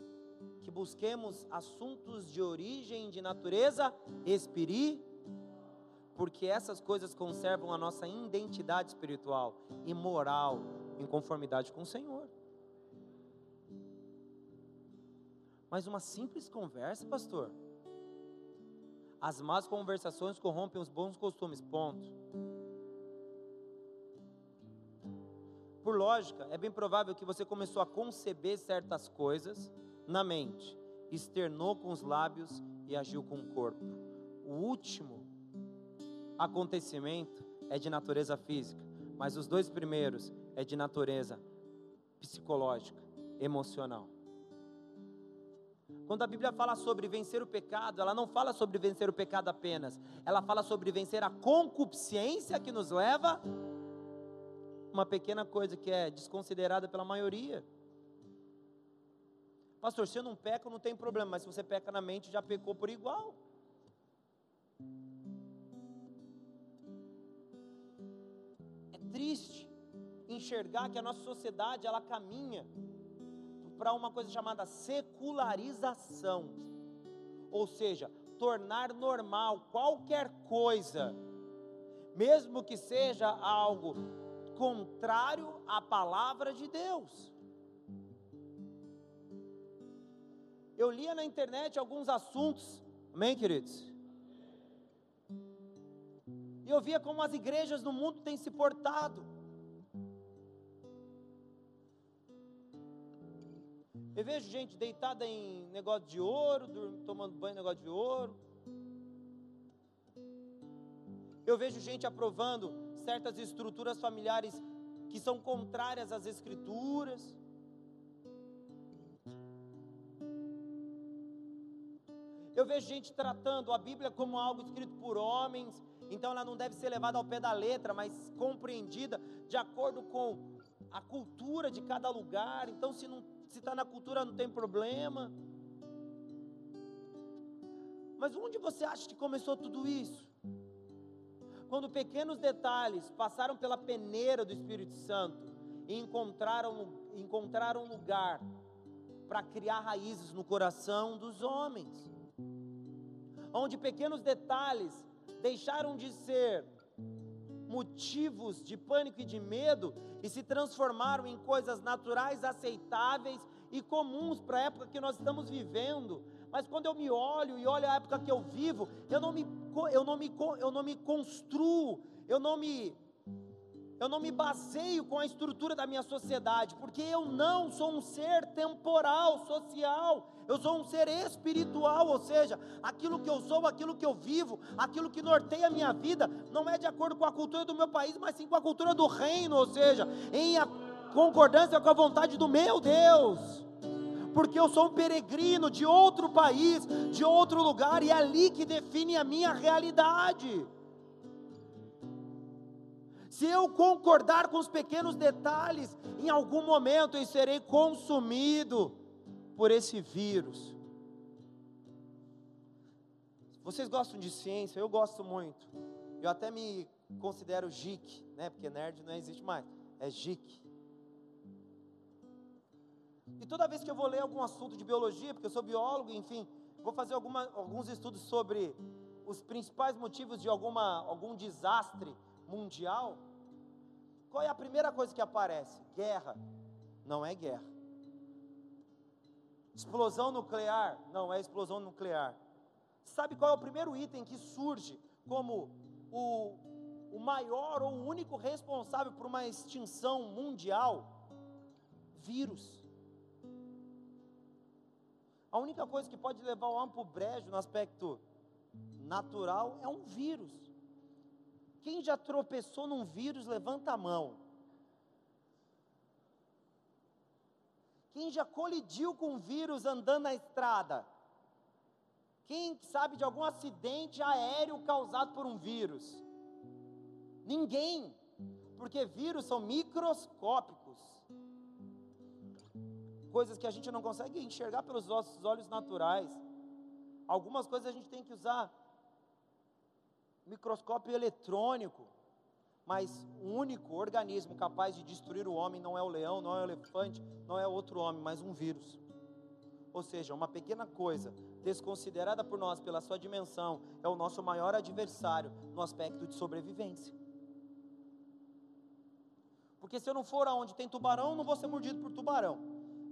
que busquemos assuntos de origem de natureza espiritual, porque essas coisas conservam a nossa identidade espiritual e moral em conformidade com o Senhor. Mas uma simples conversa, pastor. As más conversações corrompem os bons costumes. Ponto. Por lógica, é bem provável que você começou a conceber certas coisas na mente, externou com os lábios e agiu com o corpo. O último acontecimento é de natureza física, mas os dois primeiros é de natureza psicológica, emocional. Quando a Bíblia fala sobre vencer o pecado, ela não fala sobre vencer o pecado apenas, ela fala sobre vencer a concupiscência que nos leva uma pequena coisa que é desconsiderada pela maioria. Pastor, se eu não peco, não tem problema, mas se você peca na mente, já pecou por igual. É triste enxergar que a nossa sociedade ela caminha para uma coisa chamada secularização, ou seja, tornar normal qualquer coisa, mesmo que seja algo contrário à palavra de Deus. Eu lia na internet alguns assuntos, amém, queridos? E eu via como as igrejas no mundo têm se portado. Eu vejo gente deitada em negócio de ouro, tomando banho em negócio de ouro. Eu vejo gente aprovando certas estruturas familiares que são contrárias às escrituras. Eu vejo gente tratando a Bíblia como algo escrito por homens, então ela não deve ser levada ao pé da letra, mas compreendida de acordo com a cultura de cada lugar. Então, se se está na cultura não tem problema. Mas onde você acha que começou tudo isso? Quando pequenos detalhes passaram pela peneira do Espírito Santo e encontraram, encontraram lugar para criar raízes no coração dos homens. Onde pequenos detalhes deixaram de ser motivos de pânico e de medo e se transformaram em coisas naturais, aceitáveis e comuns para a época que nós estamos vivendo. Mas quando eu me olho e olho a época que eu vivo, eu não me, eu não me, eu não me construo, eu não me eu não me baseio com a estrutura da minha sociedade, porque eu não sou um ser temporal, social, eu sou um ser espiritual, ou seja, aquilo que eu sou, aquilo que eu vivo, aquilo que norteia a minha vida, não é de acordo com a cultura do meu país, mas sim com a cultura do reino, ou seja, em concordância com a vontade do meu Deus porque eu sou um peregrino de outro país, de outro lugar, e é ali que define a minha realidade. Se eu concordar com os pequenos detalhes, em algum momento eu serei consumido por esse vírus. Vocês gostam de ciência? Eu gosto muito. Eu até me considero geek, né? Porque nerd não existe mais. É geek. E toda vez que eu vou ler algum assunto de biologia, porque eu sou biólogo, enfim, vou fazer alguma, alguns estudos sobre os principais motivos de alguma, algum desastre mundial, qual é a primeira coisa que aparece? Guerra. Não é guerra. Explosão nuclear. Não é explosão nuclear. Sabe qual é o primeiro item que surge como o, o maior ou o único responsável por uma extinção mundial? Vírus. A única coisa que pode levar o homem para o brejo no aspecto natural é um vírus. Quem já tropeçou num vírus, levanta a mão. Quem já colidiu com um vírus andando na estrada? Quem sabe de algum acidente aéreo causado por um vírus? Ninguém. Porque vírus são microscópicos. Coisas que a gente não consegue enxergar pelos nossos olhos naturais. Algumas coisas a gente tem que usar microscópio eletrônico. Mas o único organismo capaz de destruir o homem não é o leão, não é o elefante, não é outro homem, mas um vírus. Ou seja, uma pequena coisa, desconsiderada por nós pela sua dimensão, é o nosso maior adversário no aspecto de sobrevivência. Porque se eu não for aonde tem tubarão, eu não vou ser mordido por tubarão.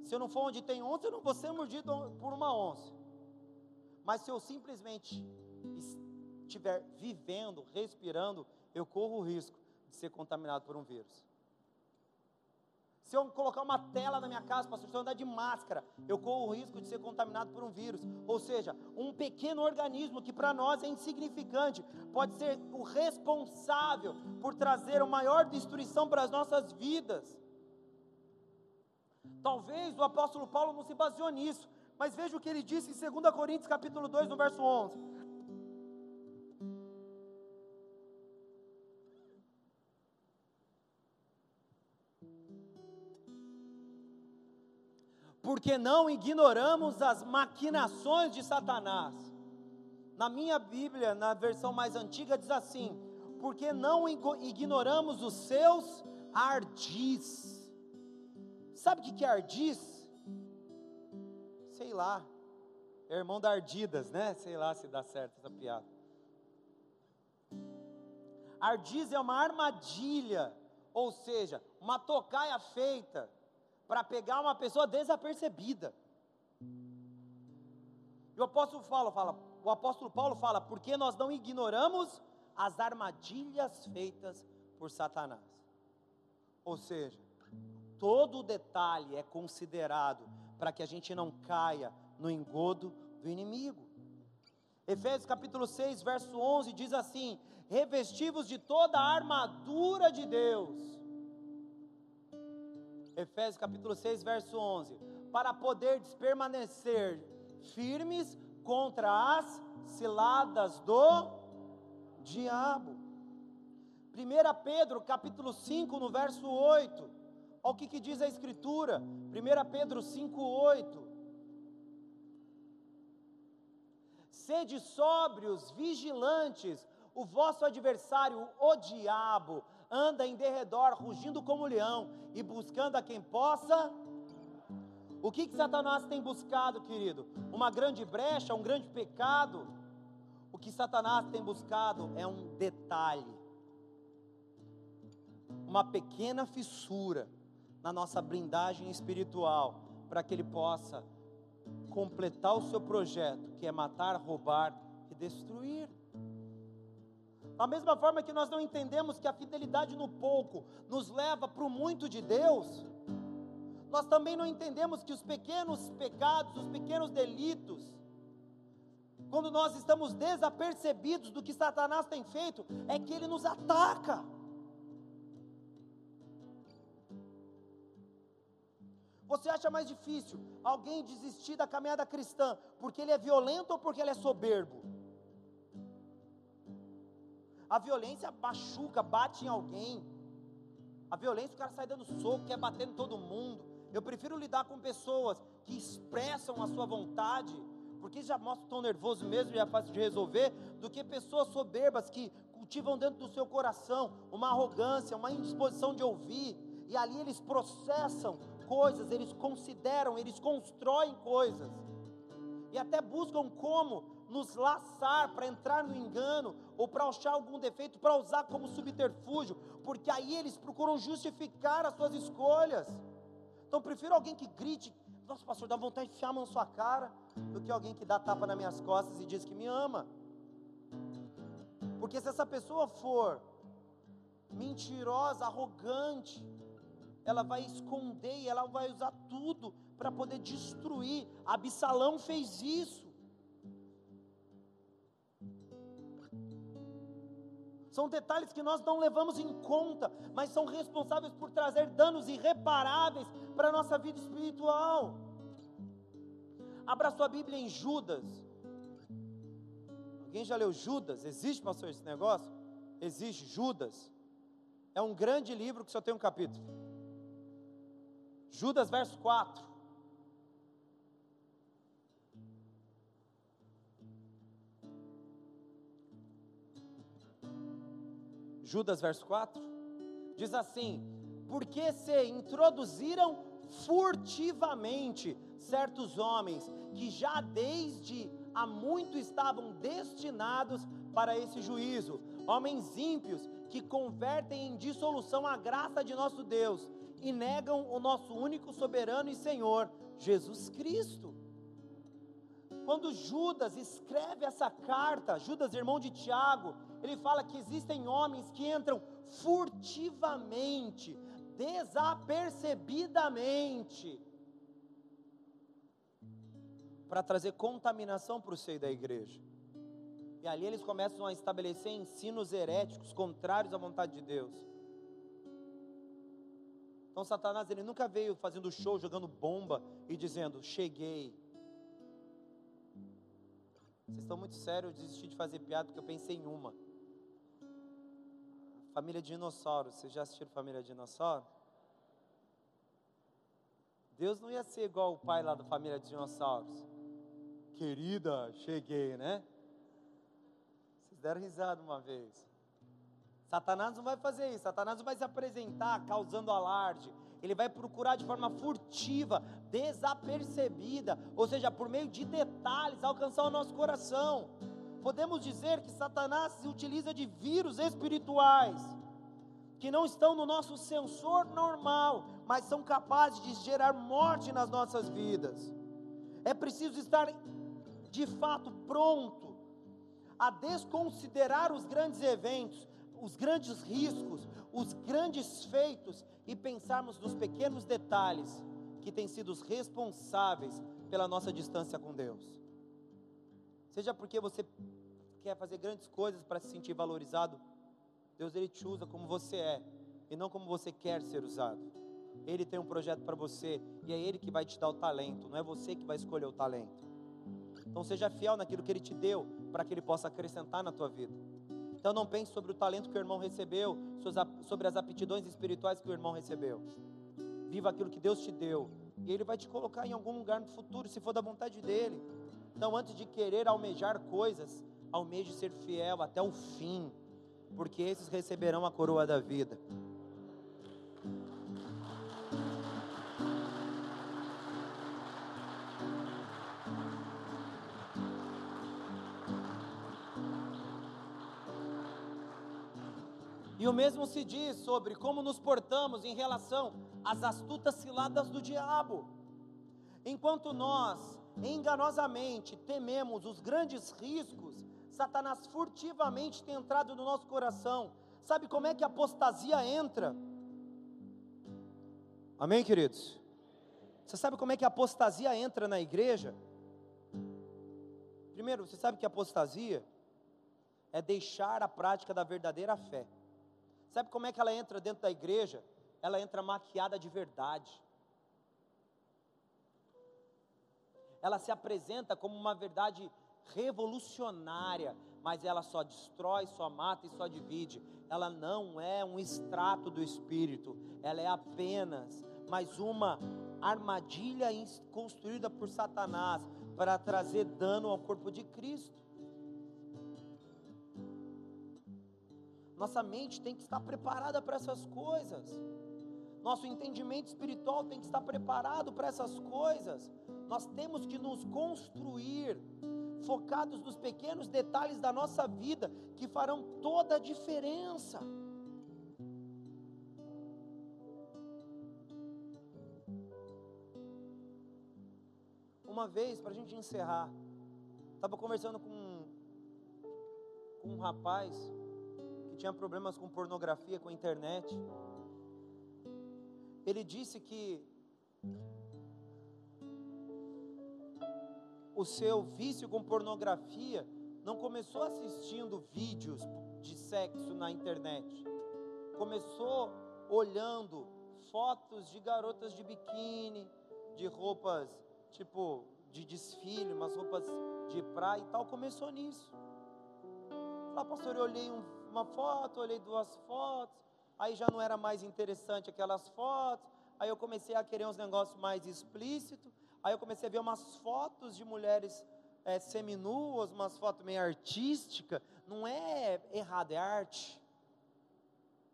Se eu não for onde tem onça, eu não vou ser mordido por uma onça. Mas se eu simplesmente estiver vivendo, respirando, eu corro o risco de ser contaminado por um vírus. Se eu colocar uma tela na minha casa, pastor, se eu andar de máscara, eu corro o risco de ser contaminado por um vírus. Ou seja, um pequeno organismo que para nós é insignificante, pode ser o responsável por trazer a maior destruição para as nossas vidas. Talvez o apóstolo Paulo não se baseou nisso, mas veja o que ele disse em 2 Coríntios capítulo 2, no verso 11. Porque não ignoramos as maquinações de Satanás. Na minha Bíblia, na versão mais antiga, diz assim: porque não ignoramos os seus ardis. Sabe o que é ardis? Sei lá, é irmão da Ardidas, né? Sei lá se dá certo essa piada. Ardiz é uma armadilha, ou seja, uma tocaia feita para pegar uma pessoa desapercebida. E o apóstolo Paulo fala, o apóstolo Paulo fala, porque nós não ignoramos as armadilhas feitas por Satanás. Ou seja, todo o detalhe é considerado para que a gente não caia no engodo do inimigo. Efésios capítulo 6, verso 11 diz assim: Revestivos de toda a armadura de Deus Efésios capítulo 6, verso 11. Para poder permanecer firmes contra as ciladas do diabo. 1 Pedro capítulo 5, no verso 8. Olha o que, que diz a Escritura. 1 Pedro 5, 8. Sede sóbrios, vigilantes, o vosso adversário, o diabo, anda em derredor, rugindo como leão e buscando a quem possa. O que, que Satanás tem buscado, querido? Uma grande brecha, um grande pecado. O que Satanás tem buscado é um detalhe, uma pequena fissura na nossa blindagem espiritual, para que ele possa completar o seu projeto, que é matar, roubar e destruir. Da mesma forma que nós não entendemos que a fidelidade no pouco nos leva para o muito de Deus, nós também não entendemos que os pequenos pecados, os pequenos delitos, quando nós estamos desapercebidos do que Satanás tem feito, é que ele nos ataca. Você acha mais difícil alguém desistir da caminhada cristã porque ele é violento ou porque ele é soberbo? A violência machuca, bate em alguém. A violência, o cara sai dando soco, quer bater em todo mundo. Eu prefiro lidar com pessoas que expressam a sua vontade, porque já mostra tão nervoso mesmo, já é fácil de resolver, do que pessoas soberbas que cultivam dentro do seu coração uma arrogância, uma indisposição de ouvir, e ali eles processam coisas, eles consideram, eles constroem coisas, e até buscam como nos laçar para entrar no engano ou para achar algum defeito para usar como subterfúgio, porque aí eles procuram justificar as suas escolhas. Então prefiro alguém que grite, nossa pastor, dá vontade de enfiar a mão na sua cara, do que alguém que dá tapa nas minhas costas e diz que me ama. Porque se essa pessoa for mentirosa, arrogante, ela vai esconder ela vai usar tudo para poder destruir. Absalão fez isso. São detalhes que nós não levamos em conta, mas são responsáveis por trazer danos irreparáveis para a nossa vida espiritual. Abra sua Bíblia em Judas. Alguém já leu Judas? Existe, pastor, esse negócio? Existe Judas. É um grande livro que só tem um capítulo. Judas, verso 4. Judas, verso 4, diz assim: Porque se introduziram furtivamente certos homens que já desde há muito estavam destinados para esse juízo, homens ímpios que convertem em dissolução a graça de nosso Deus e negam o nosso único soberano e Senhor, Jesus Cristo. Quando Judas escreve essa carta, Judas, irmão de Tiago, ele fala que existem homens que entram furtivamente, desapercebidamente, para trazer contaminação para o seio da igreja. E ali eles começam a estabelecer ensinos heréticos contrários à vontade de Deus. Então Satanás ele nunca veio fazendo show, jogando bomba e dizendo: "Cheguei". Vocês estão muito sérios, eu desisti de fazer piada porque eu pensei em uma. Família Dinossauro, vocês já assistiram Família Dinossauro? Deus não ia ser igual o pai lá da família de dinossauros. Querida, cheguei, né? Vocês deram risada uma vez. Satanás não vai fazer isso. Satanás vai se apresentar causando alarde. Ele vai procurar de forma furtiva, desapercebida, ou seja, por meio de detalhes, alcançar o nosso coração. Podemos dizer que Satanás se utiliza de vírus espirituais que não estão no nosso sensor normal, mas são capazes de gerar morte nas nossas vidas. É preciso estar de fato pronto a desconsiderar os grandes eventos, os grandes riscos, os grandes feitos e pensarmos nos pequenos detalhes que têm sido responsáveis pela nossa distância com Deus. Seja porque você quer fazer grandes coisas para se sentir valorizado, Deus ele te usa como você é e não como você quer ser usado. Ele tem um projeto para você e é ele que vai te dar o talento, não é você que vai escolher o talento. Então seja fiel naquilo que ele te deu para que ele possa acrescentar na tua vida. Então não pense sobre o talento que o irmão recebeu, sobre as aptidões espirituais que o irmão recebeu. Viva aquilo que Deus te deu e ele vai te colocar em algum lugar no futuro, se for da vontade dele. Então antes de querer almejar coisas, almeje ser fiel até o fim porque esses receberão a coroa da vida. E o mesmo se diz sobre como nos portamos em relação às astutas ciladas do diabo. Enquanto nós, enganosamente, tememos os grandes riscos Satanás furtivamente tem entrado no nosso coração. Sabe como é que a apostasia entra? Amém, queridos? Você sabe como é que a apostasia entra na igreja? Primeiro, você sabe que a apostasia é deixar a prática da verdadeira fé. Sabe como é que ela entra dentro da igreja? Ela entra maquiada de verdade. Ela se apresenta como uma verdade revolucionária, mas ela só destrói, só mata e só divide. Ela não é um extrato do Espírito, ela é apenas mais uma armadilha construída por Satanás para trazer dano ao corpo de Cristo. Nossa mente tem que estar preparada para essas coisas. Nosso entendimento espiritual tem que estar preparado para essas coisas. Nós temos que nos construir focados nos pequenos detalhes da nossa vida que farão toda a diferença. Uma vez, para a gente encerrar, estava conversando com, com um rapaz que tinha problemas com pornografia, com internet. Ele disse que o seu vício com pornografia não começou assistindo vídeos de sexo na internet. Começou olhando fotos de garotas de biquíni, de roupas tipo de desfile, umas roupas de praia e tal. Começou nisso. Falei, pastor, eu olhei um, uma foto, olhei duas fotos, aí já não era mais interessante aquelas fotos, aí eu comecei a querer uns negócios mais explícitos, aí eu comecei a ver umas fotos de mulheres é, seminuas, umas fotos meio artísticas, não é errado, é arte.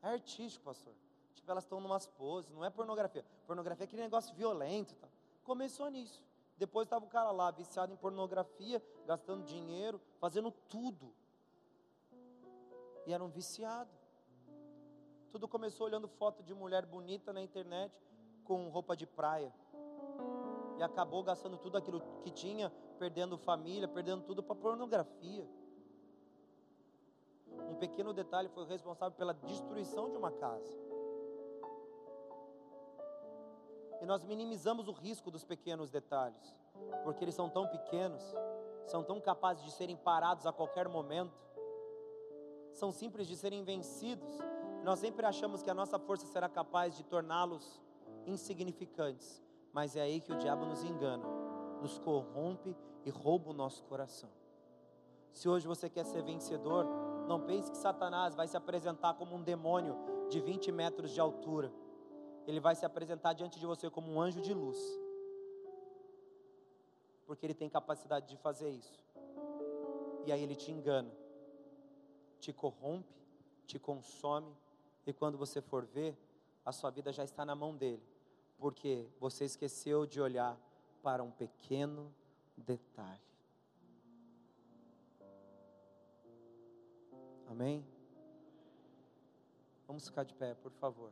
É artístico, pastor. Tipo, elas estão numas poses, não é pornografia. Pornografia é aquele negócio violento. Tá? Começou nisso. Depois estava o cara lá, viciado em pornografia, gastando dinheiro, fazendo tudo. E era um viciado. Tudo começou olhando foto de mulher bonita na internet com roupa de praia. E acabou gastando tudo aquilo que tinha, perdendo família, perdendo tudo para pornografia. Um pequeno detalhe foi responsável pela destruição de uma casa. E nós minimizamos o risco dos pequenos detalhes, porque eles são tão pequenos, são tão capazes de serem parados a qualquer momento, são simples de serem vencidos. Nós sempre achamos que a nossa força será capaz de torná-los insignificantes, mas é aí que o diabo nos engana, nos corrompe e rouba o nosso coração. Se hoje você quer ser vencedor, não pense que Satanás vai se apresentar como um demônio de 20 metros de altura. Ele vai se apresentar diante de você como um anjo de luz. Porque ele tem capacidade de fazer isso. E aí ele te engana, te corrompe, te consome, e quando você for ver, a sua vida já está na mão dele, porque você esqueceu de olhar para um pequeno detalhe. Amém? Vamos ficar de pé, por favor.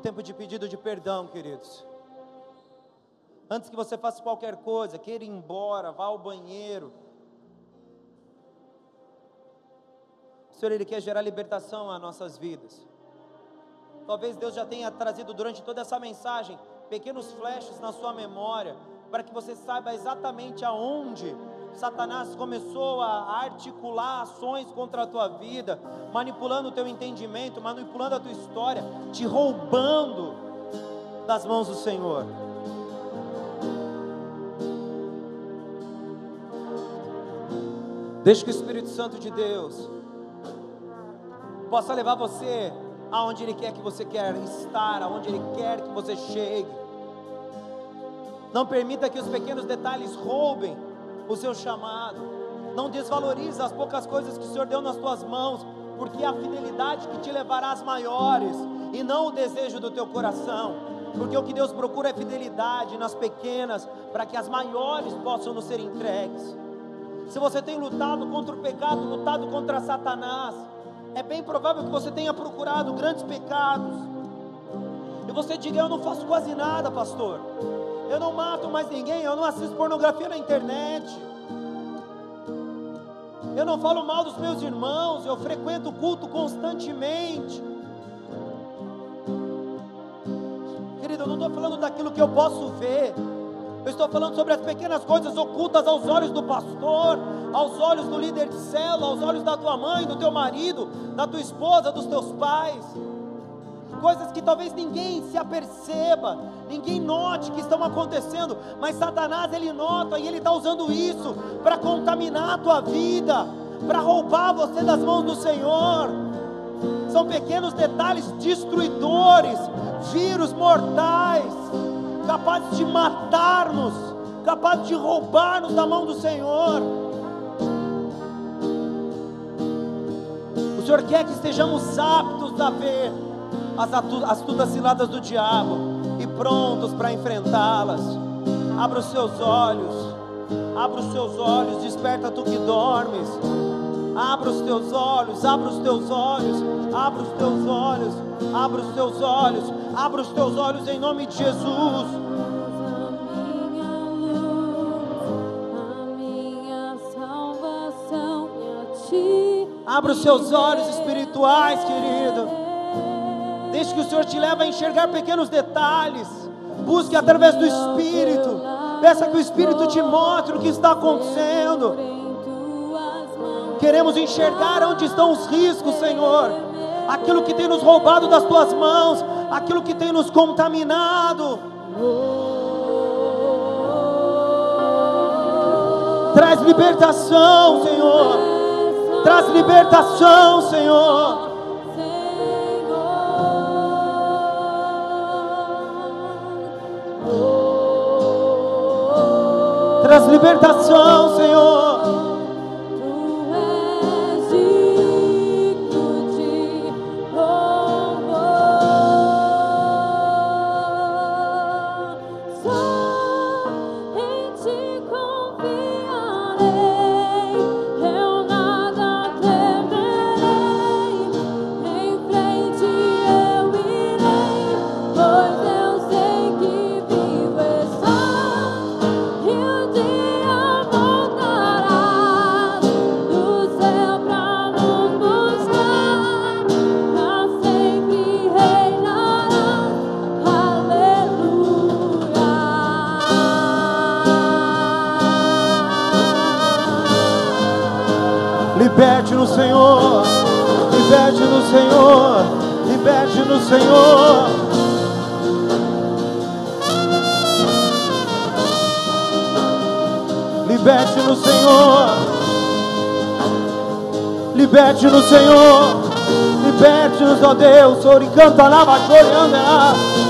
Um tempo de pedido de perdão, queridos. Antes que você faça qualquer coisa, queira ir embora, vá ao banheiro. O Senhor, Ele quer gerar libertação às nossas vidas. Talvez Deus já tenha trazido durante toda essa mensagem pequenos flashes na sua memória, para que você saiba exatamente aonde Satanás começou a articular ações contra a tua vida, manipulando o teu entendimento, manipulando a tua história, te roubando das mãos do Senhor. Deixe que o Espírito Santo de Deus possa levar você aonde Ele quer que você quer estar, aonde Ele quer que você chegue. Não permita que os pequenos detalhes roubem o seu chamado. Não desvalorize as poucas coisas que o Senhor deu nas tuas mãos, porque é a fidelidade que te levará às maiores e não o desejo do teu coração. Porque o que Deus procura é fidelidade nas pequenas, para que as maiores possam nos ser entregues. Se você tem lutado contra o pecado, lutado contra Satanás, é bem provável que você tenha procurado grandes pecados. E você diga: Eu não faço quase nada, pastor. Eu não mato mais ninguém. Eu não assisto pornografia na internet. Eu não falo mal dos meus irmãos. Eu frequento o culto constantemente. Querido, eu não estou falando daquilo que eu posso ver. Eu estou falando sobre as pequenas coisas ocultas aos olhos do pastor, aos olhos do líder de célula, aos olhos da tua mãe, do teu marido, da tua esposa, dos teus pais. Coisas que talvez ninguém se aperceba, ninguém note que estão acontecendo, mas Satanás ele nota e ele está usando isso para contaminar a tua vida, para roubar você das mãos do Senhor. São pequenos detalhes destruidores, vírus mortais capazes de matar-nos, capazes de roubar-nos da mão do Senhor. O Senhor quer que estejamos aptos a ver as astutas ciladas do diabo e prontos para enfrentá-las. Abra os seus olhos, abra os seus olhos, desperta tu que dormes. Abra os teus olhos, abra os teus olhos, abra os teus olhos, abra os teus olhos. Abra os teus olhos em nome de Jesus. Abra os seus olhos espirituais, querido. Deixe que o Senhor te leve a enxergar pequenos detalhes. Busque através do Espírito. Peça que o Espírito te mostre o que está acontecendo. Queremos enxergar onde estão os riscos, Senhor. Aquilo que tem nos roubado das tuas mãos, aquilo que tem nos contaminado. Traz libertação, Senhor. Traz libertação, Senhor. Libertação, Senhor. Senhor, liberte no Senhor. Liberte no Senhor, liberte no Senhor, liberte-nos, ó Deus, oricanta lá, chorando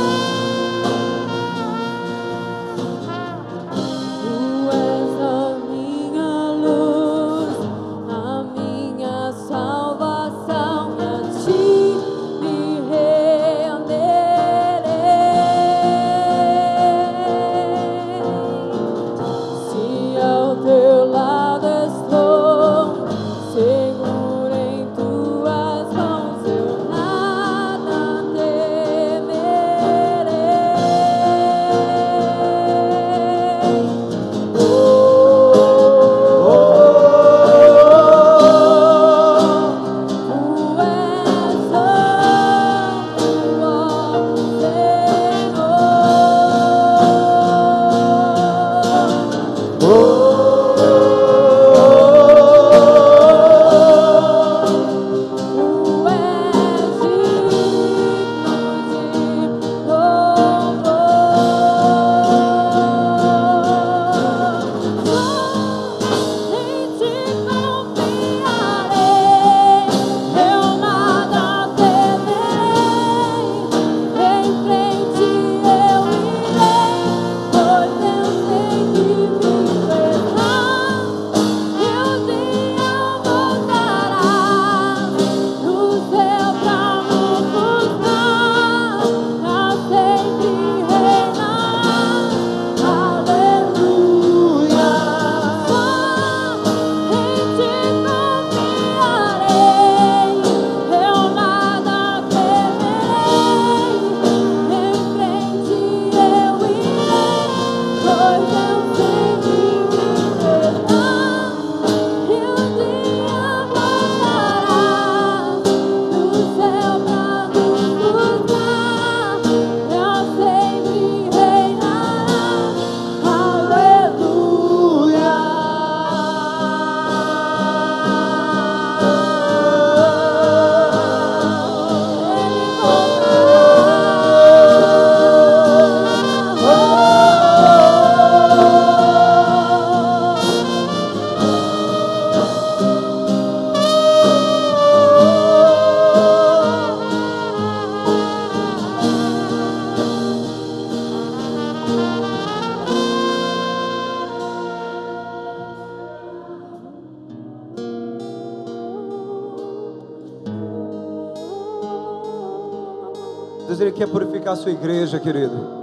lá. a sua igreja, querido.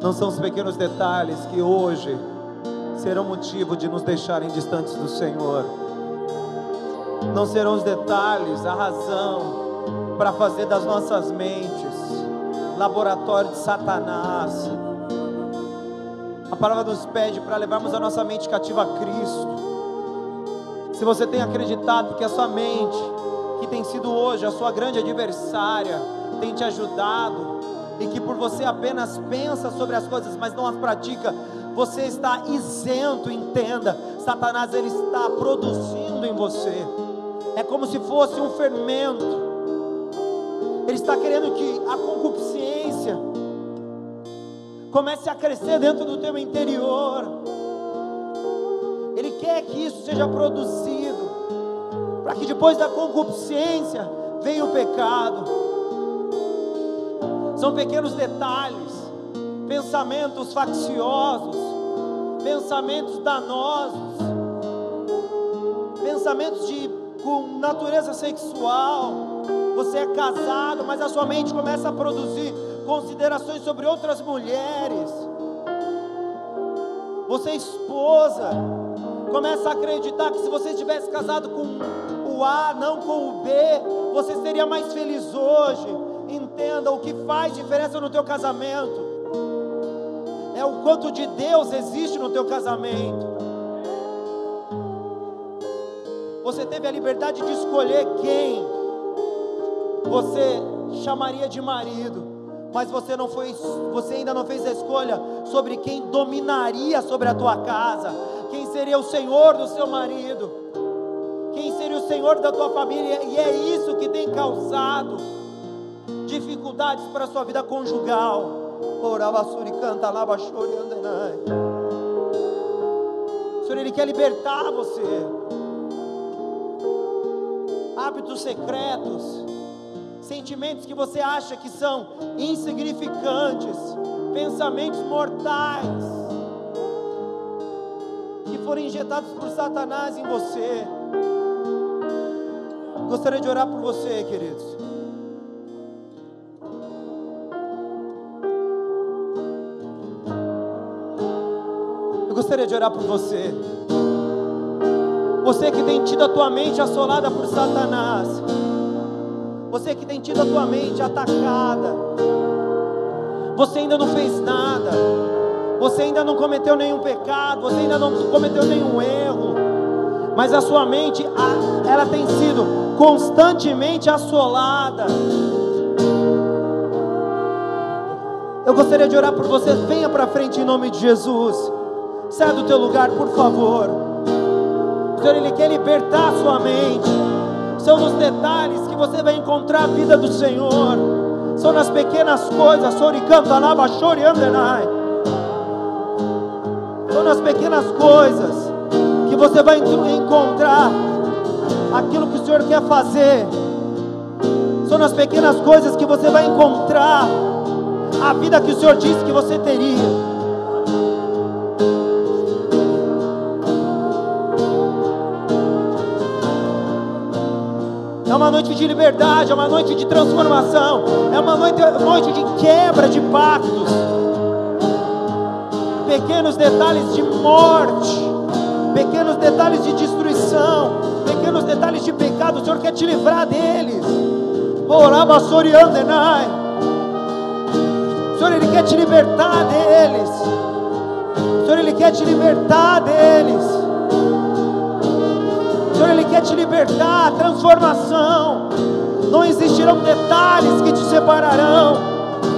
Não são os pequenos detalhes que hoje serão motivo de nos deixarem distantes do Senhor. Não serão os detalhes a razão para fazer das nossas mentes laboratório de Satanás. A palavra nos pede para levarmos a nossa mente cativa a Cristo. Se você tem acreditado que a sua mente, que tem sido hoje a sua grande adversária, tem te ajudado e que por você apenas pensa sobre as coisas, mas não as pratica, você está isento, entenda, Satanás ele está produzindo em você. É como se fosse um fermento. Ele está querendo que a concupiscência comece a crescer dentro do teu interior. Ele quer que isso seja produzido, para que depois da concupiscência venha o pecado. São pequenos detalhes, pensamentos facciosos, pensamentos danosos, pensamentos de com natureza sexual. Você é casado, mas a sua mente começa a produzir considerações sobre outras mulheres. Você é esposa, começa a acreditar que se você estivesse casado com o A, não com o B, você seria mais feliz hoje. Entenda o que faz diferença no teu casamento. É o quanto de Deus existe no teu casamento. Você teve a liberdade de escolher quem você chamaria de marido, mas você não foi, você ainda não fez a escolha sobre quem dominaria sobre a tua casa, quem seria o senhor do seu marido, quem seria o senhor da tua família, e é isso que tem causado dificuldades para a sua vida conjugal. Senhor, Ele quer libertar você. Hábitos secretos, sentimentos que você acha que são insignificantes, pensamentos mortais, que foram injetados por Satanás em você. Gostaria de orar por você, queridos. Gostaria de orar por você. Você que tem tido a tua mente assolada por Satanás. Você que tem tido a tua mente atacada. Você ainda não fez nada. Você ainda não cometeu nenhum pecado. Você ainda não cometeu nenhum erro. Mas a sua mente, ela tem sido constantemente assolada. Eu gostaria de orar por você. Venha para frente em nome de Jesus. Saia do teu lugar, por favor. O Senhor, Ele quer libertar a sua mente. São nos detalhes que você vai encontrar a vida do Senhor. São nas pequenas coisas. Soricanta, lava, chore, andenai. São nas pequenas coisas que você vai encontrar aquilo que o Senhor quer fazer. São nas pequenas coisas que você vai encontrar a vida que o Senhor disse que você teria. Uma noite de liberdade, é uma noite de transformação, é uma noite, noite de quebra de pactos. Pequenos detalhes de morte, pequenos detalhes de destruição, pequenos detalhes de pecado, o Senhor quer te livrar deles. Orabasoriandenai. Senhor, Ele quer te libertar deles. Senhor, Ele quer te libertar deles. Ele quer te libertar, transformação. Não existirão detalhes que te separarão.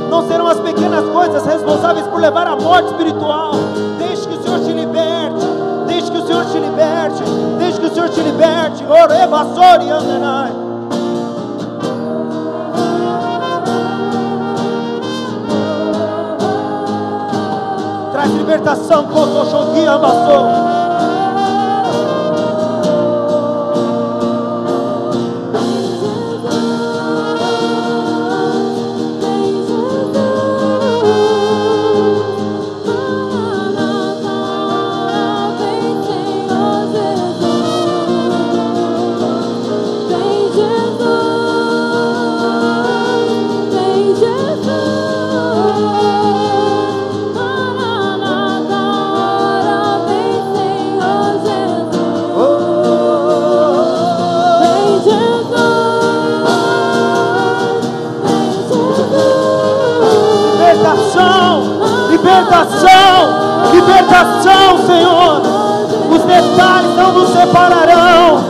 Não serão as pequenas coisas responsáveis por levar à morte espiritual. Deixe que o Senhor te liberte. Deixe que o Senhor te liberte. Deixe que o Senhor te liberte. Orevassori andenai. traz libertação, Kotoshongi amassou. Libertação, Senhor. Os detalhes não nos separarão.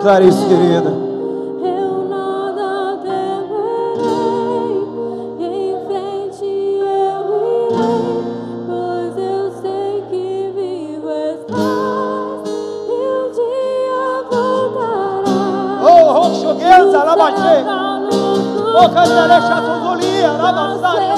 Declare isso, querida. Eu nada temerei, em frente eu irei, pois eu sei que vivo estás e um dia voltarás. Oh, Roxoguenza, Labaxê. Oh, Oh, Cantaré, Chatonzolia, Labaçaia,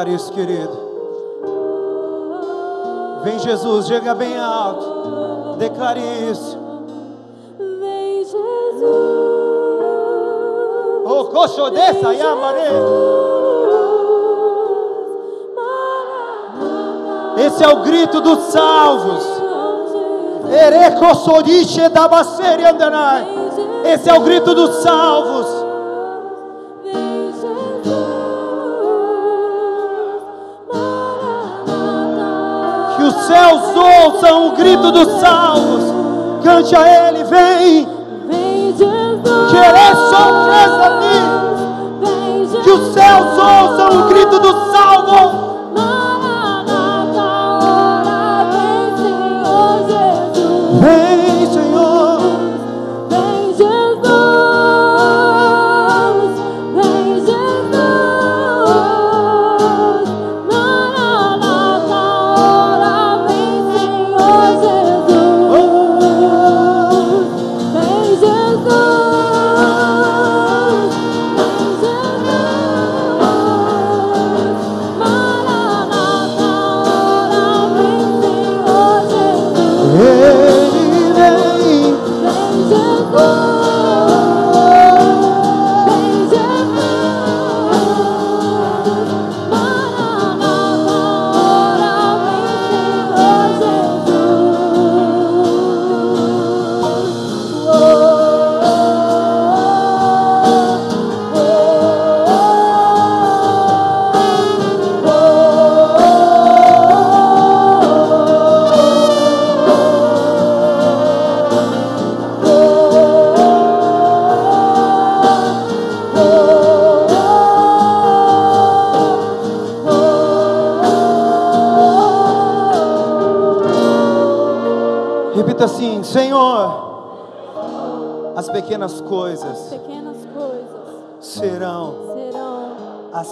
Declare isso, querido. Vem Jesus, chega bem alto. Declare isso. Vem Jesus. Oh, coxo dessa, Yamare. Esse é o grito dos salvos. Esse é o grito dos salvos. Céus ouçam o grito dos salvos. Cante a Ele, vem. Vem Jesus. Que os céus ouçam o grito dos salvos.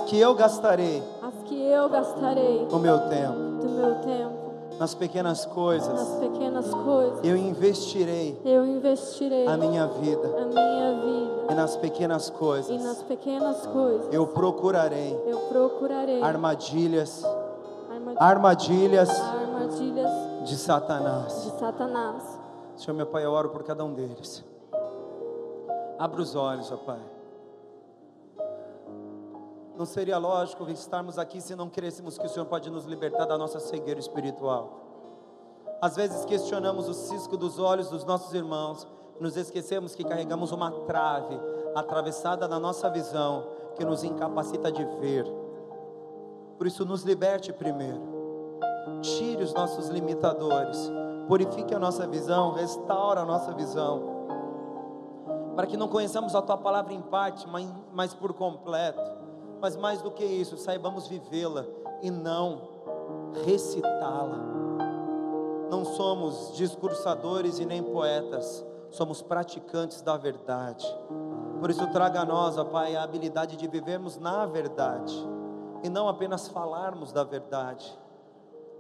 Que eu gastarei as que eu gastarei o meu tempo. do meu tempo. Nas pequenas Nas coisas pequenas coisas eu investirei eu investirei a minha vida. a minha vida. E nas pequenas E coisas nas pequenas coisas eu procurarei eu procurarei armadilhas, armadilhas, armadilhas armadilhas de Satanás. de Satanás. Senhor, meu Pai, eu oro por cada um deles. Abra os olhos, ó Pai. Não seria lógico estarmos aqui se não crescemos que o Senhor pode nos libertar da nossa cegueira espiritual. Às vezes questionamos o cisco dos olhos dos nossos irmãos, nos esquecemos que carregamos uma trave atravessada na nossa visão que nos incapacita de ver. Por isso, nos liberte primeiro. Tire os nossos limitadores, purifique a nossa visão, restaura a nossa visão, para que não conheçamos a tua palavra em parte, mas por completo. Mas mais do que isso, saibamos vivê-la e não recitá-la. Não somos discursadores e nem poetas, somos praticantes da verdade. Por isso, traga a nós, ó Pai, a habilidade de vivermos na verdade e não apenas falarmos da verdade.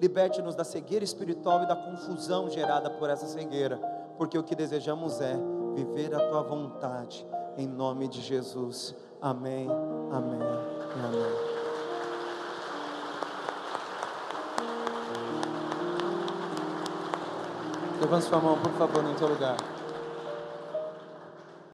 Liberte-nos da cegueira espiritual e da confusão gerada por essa cegueira, porque o que desejamos é viver a tua vontade, em nome de Jesus. Amém, amém e amém. Levante sua mão, por favor, no seu lugar.